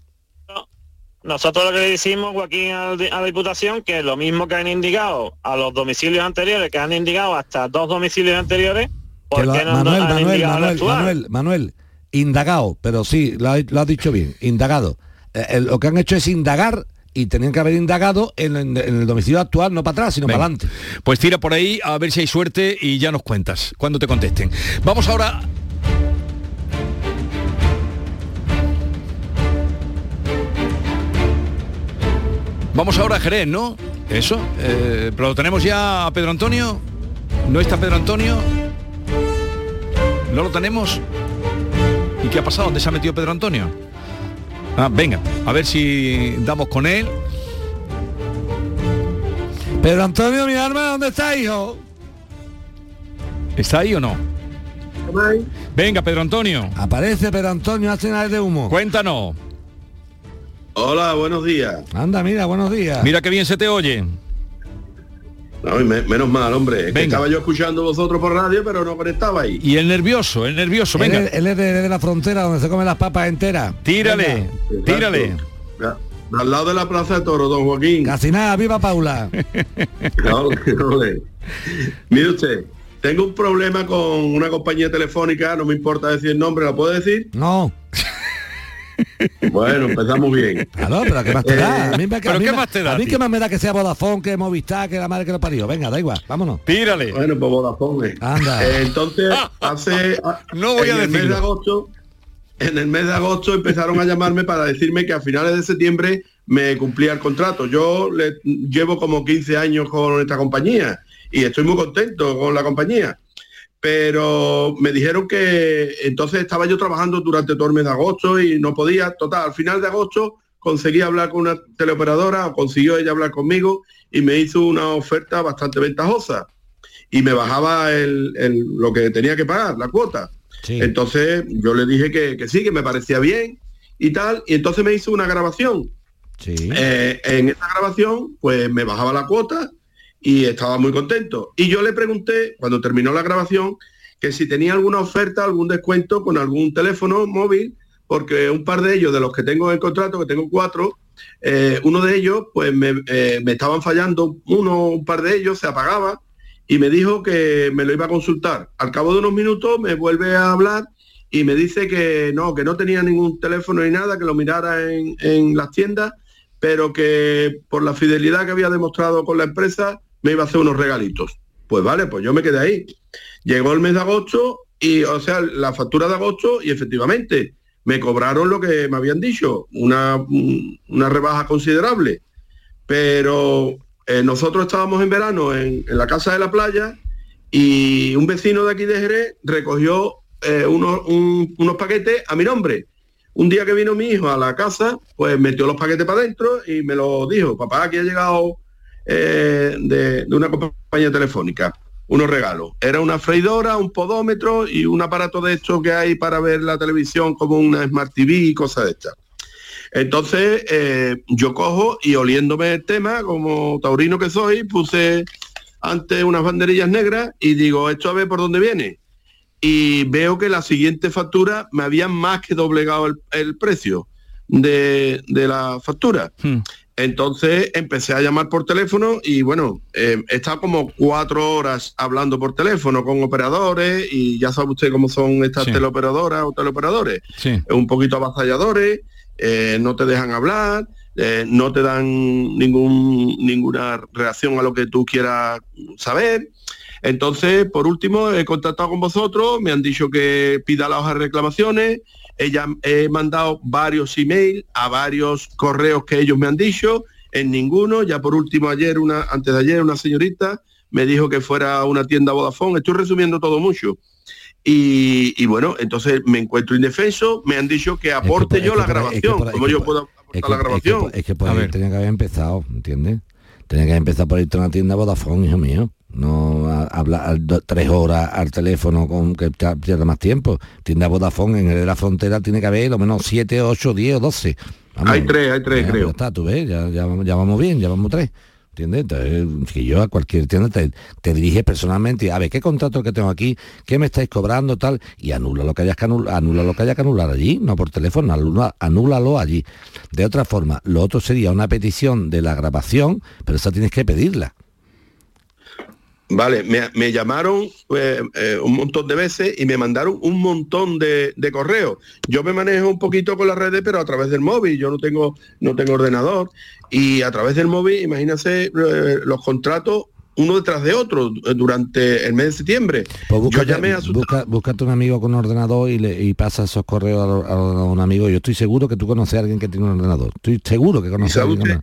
Nosotros lo que le decimos, Joaquín, a la Diputación, que lo mismo que han indicado a los domicilios anteriores, que han indicado hasta dos domicilios anteriores, ¿por
Que lo-
qué no
Manuel,
han
Manuel,
indicado
Manuel? Manuel, Manuel, indagado, pero sí, lo, ha- lo has dicho bien, indagado. Eh, eh, lo que han hecho es indagar y tenían que haber indagado en, en- en el domicilio actual, no para atrás, sino para adelante.
Pues tira por ahí a ver si hay suerte y ya nos cuentas cuando te contesten. Vamos ahora. Vamos ahora a Jerez, ¿no? Eso. eh, pero lo tenemos ya a Pedro Antonio. ¿No está Pedro Antonio? ¿No lo tenemos? ¿Y qué ha pasado? ¿Dónde se ha metido Pedro Antonio? Ah, venga, a ver si damos con él.
Pedro Antonio, mi arma, ¿dónde está, hijo?
¿Está ahí o no? Venga, Pedro Antonio.
Aparece Pedro Antonio, hace nada de humo.
Cuéntanos.
Hola, buenos días.
Anda, mira, buenos días.
Mira qué bien se te oye.
No, y me- menos mal, hombre. Es que estaba yo escuchando vosotros por radio, pero no conectaba ahí.
Y el nervioso, el nervioso,
Él,
venga.
es- él es de, de la frontera donde se comen las papas enteras.
Tírale, tírale.
Ya, Al lado de la Plaza de Toro, don Joaquín.
Casi nada, viva Paula.
No, no le- Mire usted, tengo un problema con una compañía telefónica, no me importa decir el nombre, ¿la puedo decir?
No.
Bueno, empezamos bien.
Claro, pero ¿qué más te da? A mí, me- a
¿Pero
mí
qué más te da,
A mí
tío?
qué más me da que sea Vodafone, que Movistar, que la madre que lo parió. Venga, da igual, vámonos.
Tírale.
Bueno, pues Vodafone.
Anda.
Eh, entonces, hace...
No voy
en
a
el mes de
decirlo.
agosto, en el mes de agosto empezaron a llamarme para decirme que a finales de septiembre me cumplía el contrato. Yo le, llevo como 15 años con esta compañía y estoy muy contento con la compañía. Pero me dijeron que entonces estaba yo trabajando durante todo el mes de agosto y no podía. Total, al final de agosto conseguí hablar con una teleoperadora o consiguió ella hablar conmigo y me hizo una oferta bastante ventajosa y me bajaba el- el- lo que tenía que pagar, la cuota. Entonces yo le dije que, que sí, que me parecía bien y tal, y entonces me hizo una grabación. Eh, en esa grabación, pues me bajaba la cuota y estaba muy contento. Y yo le pregunté, cuando terminó la grabación, que si tenía alguna oferta, algún descuento con algún teléfono móvil, porque un par de ellos, de los que tengo en el contrato, que tengo cuatro, eh, uno de ellos, pues me, eh, me estaban fallando, uno, un par de ellos, se apagaba y me dijo que me lo iba a consultar. Al cabo de unos minutos me vuelve a hablar y me dice que no, que no tenía ningún teléfono ni nada, que lo mirara en, en las tiendas, pero que por la fidelidad que había demostrado con la empresa me iba a hacer unos regalitos. Pues vale, pues yo me quedé ahí. Llegó el mes de agosto y, o sea, la factura de agosto y efectivamente me cobraron lo que me habían dicho, una, un- una rebaja considerable. Pero eh, nosotros estábamos en verano en, en la casa de la playa y un vecino de aquí de Jerez recogió eh, unos, un- unos paquetes a mi nombre. Un día que vino mi hijo a la casa, pues metió los paquetes para adentro y me lo dijo, papá, aquí ha llegado eh, de, una compañía telefónica, unos regalos. Era una freidora, un podómetro y un aparato de estos que hay para ver la televisión como una Smart TV y cosas de estas. Entonces eh, yo cojo y oliéndome el tema, como taurino que soy, puse ante unas banderillas negras y digo, esto a ver por dónde viene. Y veo que la siguiente factura me habían más que doblegado el, precio de, de la factura. Entonces empecé a llamar por teléfono y bueno, eh, he estado como cuatro horas hablando por teléfono con operadores y ya sabe usted cómo son estas
Sí.
teleoperadoras o teleoperadores
Sí.
un poquito avasalladores, eh, no te dejan hablar, eh, no te dan ningún, ninguna reacción a lo que tú quieras saber. Entonces, por último, he contactado con vosotros, me han dicho que pida la hoja de reclamaciones, ella, he mandado varios emails a varios correos que ellos me han dicho, en ninguno, ya por último ayer, una, antes de ayer, una señorita me dijo que fuera a una tienda Vodafone, estoy resumiendo todo mucho, y, y bueno, entonces me encuentro indefenso, me han dicho que aporte
por-
yo
es
la
que por- es que
grabación, como yo puedo aportar
Es que,
la
es que
grabación.
es que por ahí tenía que haber empezado, ¿entiendes? Tenía que haber empezado por irte a una tienda Vodafone, hijo mío. No hablar tres horas al teléfono con que pierda más tiempo. Tienda Vodafone en el de la frontera tiene que haber lo menos 7, 8, 10 o 12.
Hay tres, hay tres,
Ya,
creo.
Ya está, tú ves, ya, ya, vamos- ya vamos bien, ya vamos tres. ¿Entiendes? Entonces, que yo a cualquier tienda te, te diriges personalmente y a ver qué contrato que tengo aquí, qué me estáis cobrando, tal, y anula lo que hayas que anular, anula lo que haya que anular allí, no por teléfono, anula, anúlalo allí. De otra forma, lo otro sería una petición de la grabación, pero esa tienes que pedirla.
Vale, me, me llamaron eh, eh, un montón de veces y me mandaron un montón de, de correos. Yo me manejo un poquito con las redes, pero a través del móvil. Yo no tengo, no tengo ordenador. Y a través del móvil, imagínense eh, los contratos uno detrás de otro durante el mes de septiembre.
Pues
Yo
búscate,
llamé a su
busca- búscate un amigo con un ordenador y, le, y pasa esos correos a, un amigo. Yo estoy seguro que tú conoces a alguien que tiene un ordenador. Estoy seguro que conoces a alguien.
usted?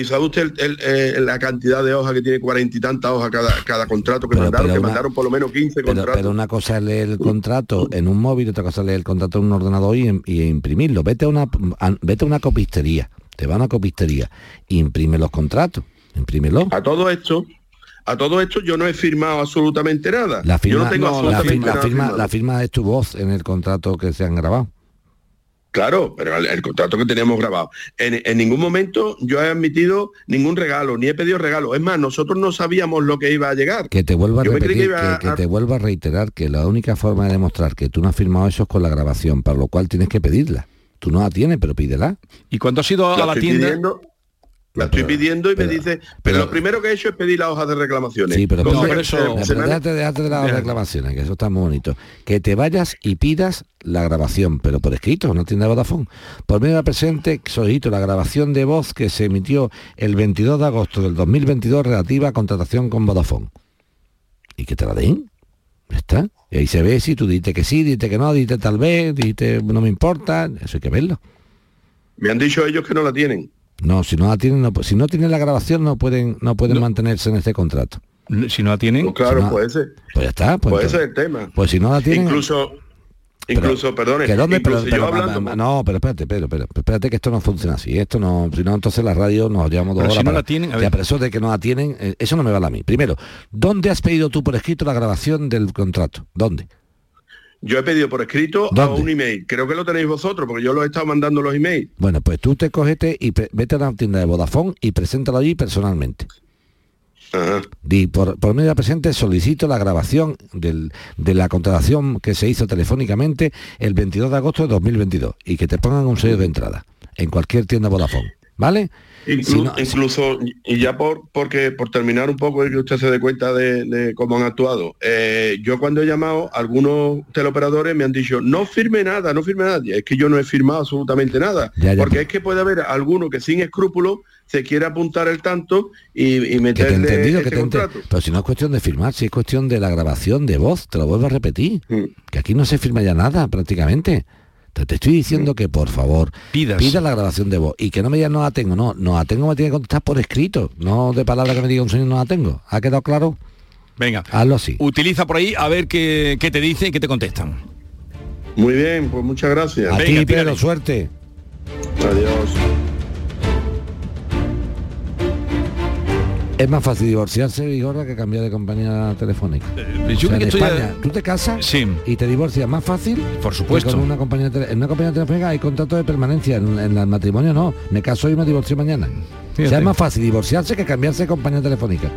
Y sabe usted el- el- eh, la cantidad de hojas que tiene cuarenta y tantas hojas cada, cada contrato que
Pero-
mandaron,
pero
que
una-
mandaron por lo menos 15
Pero,
contratos.
pero una cosa es leer el contrato en un móvil, otra cosa es leer el contrato en un ordenador y, y imprimirlo. Vete a una a- vete a una copistería, te va a una copistería, imprime los contratos, imprímelo.
A todo esto, a todo esto yo no he firmado absolutamente nada.
La
yo
firma,
no tengo
la,
absolutamente
firma, la
nada
firma-
firmado.
la firma es tu voz en el contrato que se han grabado.
Claro, pero el, el contrato que teníamos grabado. En, en ningún momento yo he admitido ningún regalo, ni he pedido regalo. Es más, nosotros no sabíamos lo que iba a llegar.
Que te vuelva a repetir,
que a-
te vuelva a reiterar que la única forma de demostrar que tú no has firmado eso es con la grabación, para lo cual tienes que pedirla. Tú no la tienes, pero pídela.
¿Y cuando has ido a
La
la
estoy
tienda?
pidiendo, la estoy pidiendo y me dice, pero, lo primero que he hecho es pedir la hoja de reclamaciones.
Sí, pero,
Cosa
pero-
que se-
pero
se me ha-
déjate, déjate de las
Déjame.
reclamaciones, que eso está muy bonito. Que te vayas y pidas la grabación, pero por escrito, no tienda de Vodafone. Por medio de presente, solicito la grabación de voz que se emitió el 22 de agosto del 2022 relativa a contratación con Vodafone. Y que te la den. Está. Y ahí se ve si tú dices que sí, dices que no, dices tal vez, dices no me importa. Eso hay que verlo.
Me han dicho ellos que no la tienen.
No, si no la tienen, no, si no tienen la grabación no pueden, no pueden mantenerse en este contrato.
Si no la tienen,
Pues claro,
Si no-
puede ser.
Pues ya está. Pues,
ese
entonces-
es el tema.
pues si no la tienen.
Incluso,
Pero-
incluso, perdone,
¿Que dónde?
incluso
Pero-
yo
pero-
hablando
ma-
con-
no, pero espérate, pero, pero, espérate que esto no funciona así. Esto no, si no, entonces la radio nos llevamos dos
Pero si
horas.
no
para-
la tienen, a
Ya,
ver.
pero eso de que no la tienen, eh, eso no me vale a mí. Primero, ¿dónde has pedido tú por escrito la grabación del contrato? ¿Dónde?
Yo he pedido por escrito a un email. Creo que lo tenéis vosotros, porque yo lo he estado mandando los emails.
Bueno, pues tú te cogete y vete a la tienda de Vodafone y preséntalo allí personalmente. Di, por, por medio de la presente solicito la grabación del- de la contratación que se hizo telefónicamente el 22 de agosto de 2022 y que te pongan un sello de entrada en cualquier tienda Vodafone, ¿vale?
Inclu-
Si no-
incluso, y ya por porque por terminar un poco y que usted se dé cuenta de, de cómo han actuado, eh, yo cuando he llamado, algunos teleoperadores me han dicho, no firme nada, no firme nada. Es que yo no he firmado absolutamente nada.
Ya, ya,
porque es que puede haber alguno que sin escrúpulos se quiere apuntar el tanto y, y
Que te
meterle
entendido,
ese
que te he ente-
contrato.
Pero si no es cuestión de firmar, si es cuestión de la grabación de voz, te lo vuelvo a repetir.
Mm.
Que aquí no se firma ya nada prácticamente. Te, te estoy diciendo que por favor
Pidas.
pida la grabación de voz y que no me digas no la tengo, no, no la tengo me tiene que contestar por escrito, no de palabra que me diga un señor no la tengo. ¿Ha quedado claro?
Venga.
Hazlo así.
Utiliza por ahí a ver qué, qué te dice y qué te contestan.
Muy bien, pues muchas gracias.
A ti, Pedro, suerte.
Adiós.
Es más fácil divorciarse, Vigorra, que cambiar de compañía telefónica.
yo
O sea, en
estoy
España,
a-
tú te casas y te divorcias más fácil.
Por supuesto.
que Con una compañía tele- en una compañía telefónica hay contrato de permanencia. En, en el matrimonio no. Me caso y me divorcio mañana. O sea, es más fácil divorciarse que cambiarse de compañía telefónica.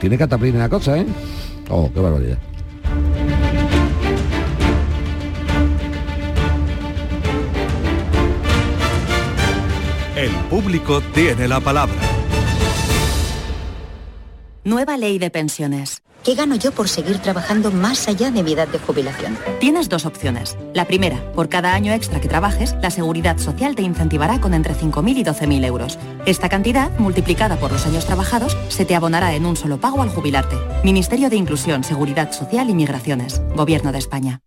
Tiene que ataplir la cosa, ¿eh? Oh, qué barbaridad.
El público tiene la palabra.
Nueva ley de pensiones.
¿Qué gano yo por seguir trabajando más allá de mi edad de jubilación?
Tienes dos opciones. La primera, por cada año extra que trabajes, la Seguridad Social te incentivará con entre 5.000 y 12.000 euros. Esta cantidad, multiplicada por los años trabajados, se te abonará en un solo pago al jubilarte. Ministerio de Inclusión, Seguridad Social y Migraciones. Gobierno de España.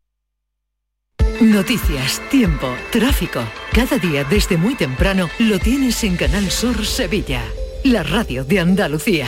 Noticias, tiempo, tráfico. Cada día desde muy temprano lo tienes en Canal Sur Sevilla, la radio de Andalucía.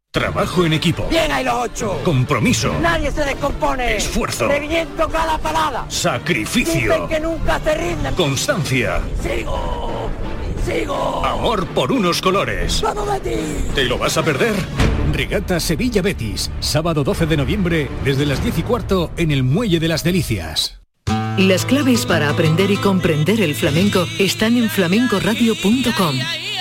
Trabajo en equipo.
Bien hay los ocho.
Compromiso.
Nadie se descompone.
Esfuerzo.
Reviento cada parada.
Sacrificio.
Dicen que nunca se rinden.
Constancia.
Sigo. Sigo.
Amor por unos colores.
¡Vamos, Betis!
¿Te lo vas a perder? Regata Sevilla Betis. Sábado 12 de noviembre desde las 10 y cuarto en el Muelle de las Delicias.
Las claves para aprender y comprender el flamenco están en flamencoradio.com.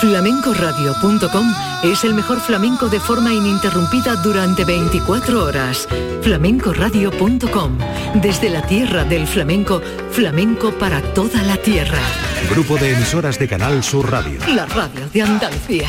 Flamencoradio.com es el mejor flamenco de forma ininterrumpida durante 24 horas. Flamencoradio.com, desde la tierra del flamenco, flamenco para toda la tierra.
Grupo de emisoras de Canal Sur Radio.
La radio de Andalucía.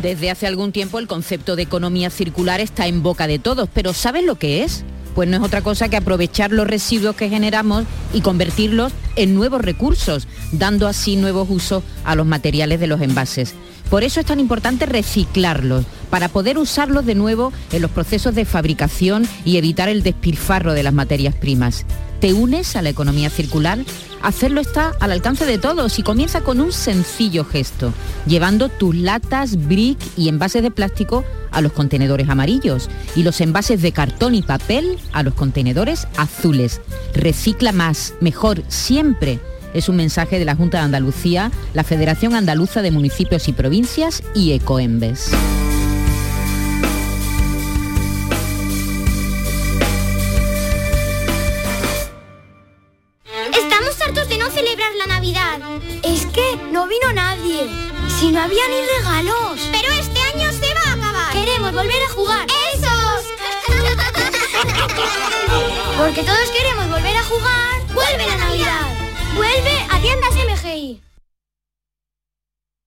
Desde hace algún tiempo el concepto de economía circular está en boca de todos, pero ¿saben lo que es? Pues no es otra cosa que aprovechar los residuos que generamos y convertirlos en nuevos recursos, dando así nuevos usos a los materiales de los envases. Por eso es tan importante reciclarlos, para poder usarlos de nuevo en los procesos de fabricación y evitar el despilfarro de las materias primas. ¿Te unes a la economía circular? Hacerlo está al alcance de todos y comienza con un sencillo gesto, llevando tus latas, brick y envases de plástico a los contenedores amarillos y los envases de cartón y papel a los contenedores azules. Recicla más, mejor, siempre. Es un mensaje de la Junta de Andalucía, la Federación Andaluza de Municipios y Provincias y Ecoembes.
Si no había ni regalos. Pero este año se va a acabar. Queremos volver a jugar. ¡Esos! Porque todos queremos volver a jugar. ¡Vuelve la Navidad! ¡Vuelve a tiendas MGI!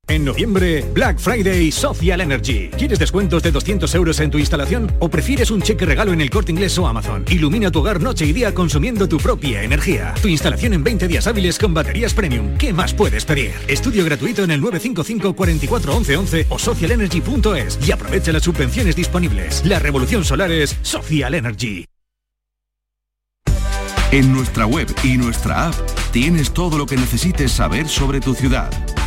En noviembre, Black Friday Social Energy. ¿Quieres descuentos de 200 euros en tu instalación o prefieres un cheque regalo en el corte inglés o Amazon? Ilumina tu hogar noche y día consumiendo tu propia energía. Tu instalación en 20 días hábiles con baterías premium. ¿Qué más puedes pedir? Estudio gratuito en el 955 44 11 11 o socialenergy.es y aprovecha las subvenciones disponibles. La revolución solar es Social Energy.
En nuestra web y nuestra app tienes todo lo que necesites saber sobre tu ciudad.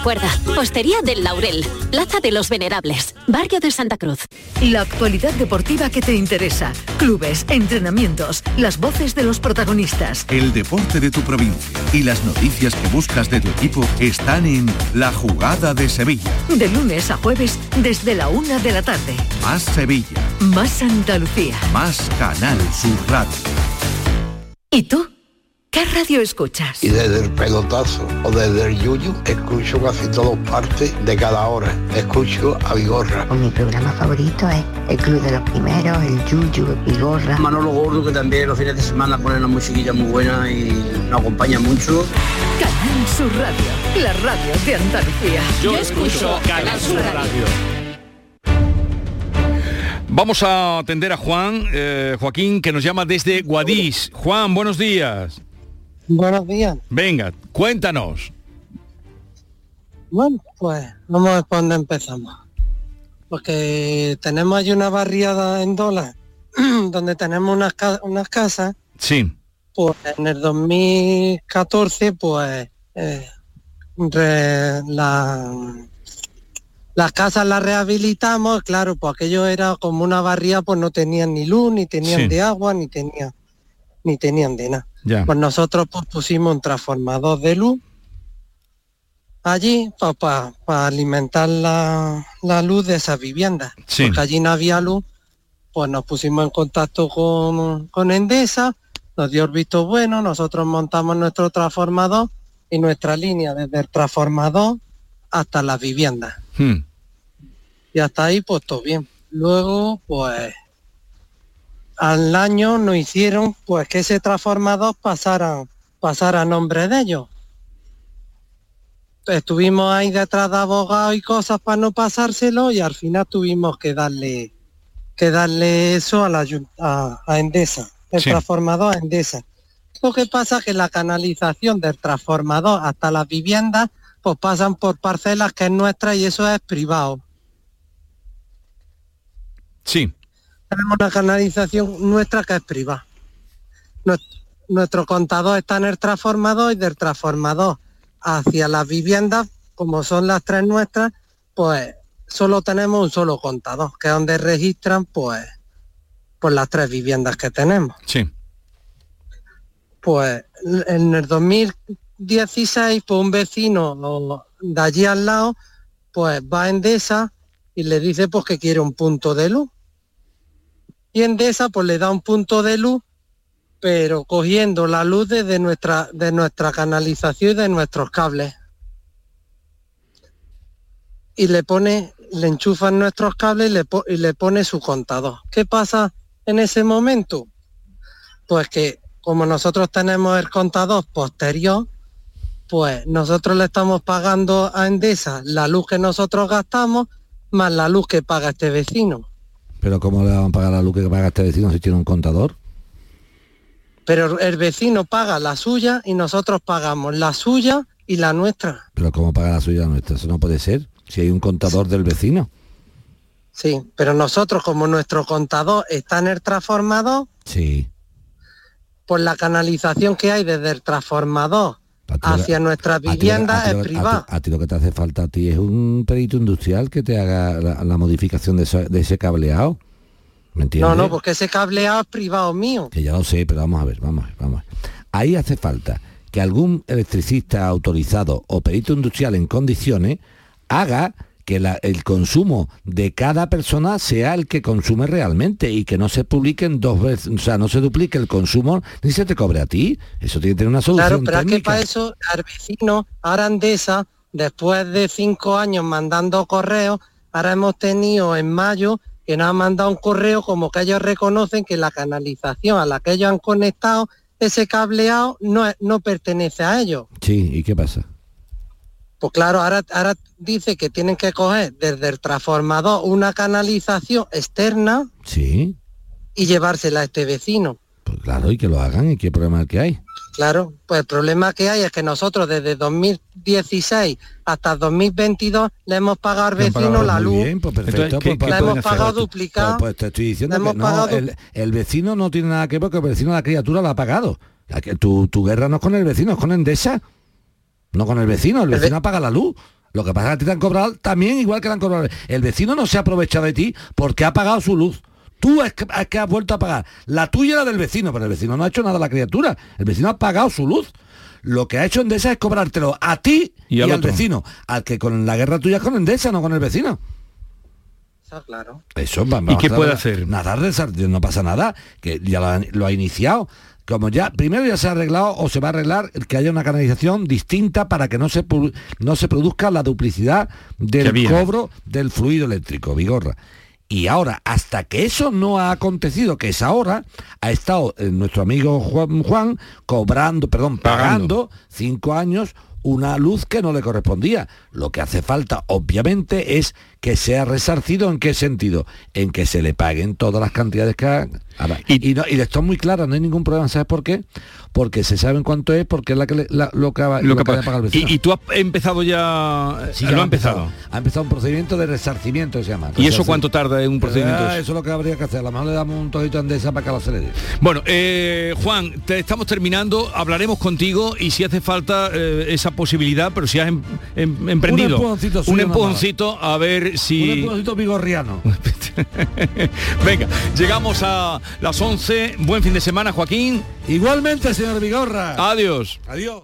Recuerda, Hostería del Laurel, Plaza de los Venerables, Barrio de Santa Cruz.
La actualidad deportiva que te interesa, clubes, entrenamientos, las voces de los protagonistas.
El deporte de tu provincia y las noticias que buscas de tu equipo están en La Jugada de Sevilla.
De lunes a jueves desde la una de la tarde.
Más Sevilla,
Más Andalucía.
más Canal Sur Radio.
¿Y tú? ¿Qué radio escuchas?
Y desde el pelotazo o desde el yuyu, escucho casi todas partes de cada hora. Escucho a Vigorra.
Mi programa favorito es El Club de los Primeros, El Yuyu, Vigorra.
Manolo Gordo, que también los fines de semana pone una musiquilla muy buena y nos acompaña mucho.
Canal Sur Radio, la radio de Andalucía.
Yo escucho Canal Sur Radio. Vamos a atender a Juan, eh, Joaquín, que nos llama desde Guadix. Juan, buenos días.
Buenos días.
Venga, cuéntanos.
Bueno, pues vamos a ver por dónde empezamos. Porque tenemos allí una barriada en dólar, donde tenemos unas, ca- unas casas,
Sí.
pues en el 2014, pues eh, re- la- las casas las rehabilitamos, claro, pues aquello era como una barriada, pues no tenían ni luz, ni tenían
Sí.
de agua, ni tenían, ni tenían de nada.
Ya.
Pues nosotros pues, pusimos un transformador de luz allí para alimentar la, la luz de esas viviendas.
Sí.
Porque allí no había luz, pues nos pusimos en contacto con, con Endesa, nos dio el visto bueno, nosotros montamos nuestro transformador y nuestra línea desde el transformador hasta las viviendas.
Hmm.
Y hasta ahí pues todo bien. Luego pues al año nos hicieron pues que ese transformador pasara, pasara a nombre de ellos. Estuvimos ahí detrás de abogados y cosas para no pasárselo y al final tuvimos que darle que darle eso a la a, a Endesa, el
Sí.
transformador a Endesa. Lo que pasa es que la canalización del transformador hasta las viviendas pues pasan por parcelas que es nuestra y eso es privado.
Sí.
Tenemos una canalización nuestra que es privada. Nues- Nuestro contador está en el transformador y del transformador hacia las viviendas, como son las tres nuestras, pues solo tenemos un solo contador, que es donde registran pues, pues las tres viviendas que tenemos.
Sí.
Pues en el 2016, pues un vecino de allí al lado, pues va a Endesa y le dice pues que quiere un punto de luz. Y Endesa pues le da un punto de luz, pero cogiendo la luz desde nuestra, de nuestra canalización y de nuestros cables. Y le pone, le enchufan nuestros cables y le, y le pone su contador. ¿Qué pasa en ese momento? Pues que como nosotros tenemos el contador posterior, pues nosotros le estamos pagando a Endesa la luz que nosotros gastamos más la luz que paga este vecino.
Pero ¿cómo le van a pagar la luz que paga este vecino si tiene un contador?
Pero el vecino paga la suya y nosotros pagamos la suya y la nuestra.
Pero ¿cómo paga la suya nuestra? Eso no puede ser. Si hay un contador del vecino.
Sí, pero nosotros como nuestro contador está en el transformador,
Sí.
pues la canalización que hay desde el transformador hacia
que-
nuestras
a ti lo-
viviendas
a ti
es
lo- a ti-
privada.
A ti, lo que te hace falta a ti es un perito industrial que te haga la, la modificación de, ese- de ese cableado. ¿Me entiendes?
No, no, porque ese cableado es privado mío.
Que ya lo sé, pero vamos a ver, vamos a ver, vamos a ver. Ahí hace falta que algún electricista autorizado o perito industrial en condiciones haga que la- el consumo de cada persona sea el que consume realmente y que no se publiquen dos veces, o sea, no se duplique el consumo ni se te cobre a ti. Eso tiene que tener una solución
Claro, pero es que
técnica.
para eso al vecino Arandesa, después de cinco años mandando correos, ahora hemos tenido en mayo que nos han mandado un correo como que ellos reconocen que la canalización a la que ellos han conectado ese cableado no, no pertenece a ellos.
Sí, ¿y qué pasa?
Pues claro, ahora, ahora dice que tienen que coger desde el transformador una canalización externa
Sí,
y llevársela a este vecino.
pues claro, y que lo hagan, ¿y qué problema que hay?
Claro, pues el problema que hay es que nosotros desde 2016 hasta 2022 le hemos pagado al vecino la
Muy
luz.
bien, pues perfecto.
Entonces, ¿qué-
pues, pues,
hemos pagado
pues,
duplicado.
Pues, te estoy diciendo
Le
que no, el vecino no tiene nada que ver porque el vecino la criatura la ha pagado. La que- tu, tu guerra no es con el vecino, es con Endesa. No con el vecino, el vecino apaga la luz. Lo que pasa es que a ti te han cobrado también igual que le han cobrado. El vecino no se aprovecha de ti porque ha pagado su luz. Tú es que, es que has vuelto a pagar. La tuya era del vecino, pero el vecino no ha hecho nada a la criatura. El vecino ha pagado su luz. Lo que ha hecho Endesa es cobrártelo a ti
Y
y,
al otro.
vecino. Al que con la guerra tuya es con Endesa, no con el vecino.
Está claro.
Eso, vamos
¿Y qué puede hacer?
Nada, rezar, no pasa nada, que ya lo ha, lo ha iniciado. Como ya, primero ya se ha arreglado o se va a arreglar que haya una canalización distinta para que no se, no se produzca la duplicidad del cobro del fluido eléctrico, Vigorra. Y ahora, hasta que eso no ha acontecido, que es ahora, ha estado eh, nuestro amigo Juan, Juan cobrando, perdón, pagando cinco años una luz que no le correspondía. Lo que hace falta, obviamente, es que sea resarcido en qué sentido, en que se le paguen todas las cantidades que hagan. Y, y, no- y esto es muy claro, no hay ningún problema, ¿sabes por qué? Porque se sabe en cuánto es, porque es la que le- la- lo que,
Lo
lo
que
que le
pasa-
paga el vecino.
y, y tú has empezado ya,
Sí,
eh,
ya
lo
ha
empezado.
Ha empezado un procedimiento de resarcimiento, se llama.
¿Y eso cuánto tarda en un procedimiento?
Ah,
eso?
es lo que habría que hacer. A lo mejor le damos un tojito andesa para que lo acelere.
Bueno, eh, Juan, te estamos terminando, hablaremos contigo y si hace falta eh, esa posibilidad, pero si has em- em- emprendido
empujoncito
un
nada más.
empujoncito, a ver si...
Un vigorriano.
Venga, llegamos a las 11. Buen fin de semana, Joaquín.
Igualmente, señor Vigorra.
Adiós.
Adiós.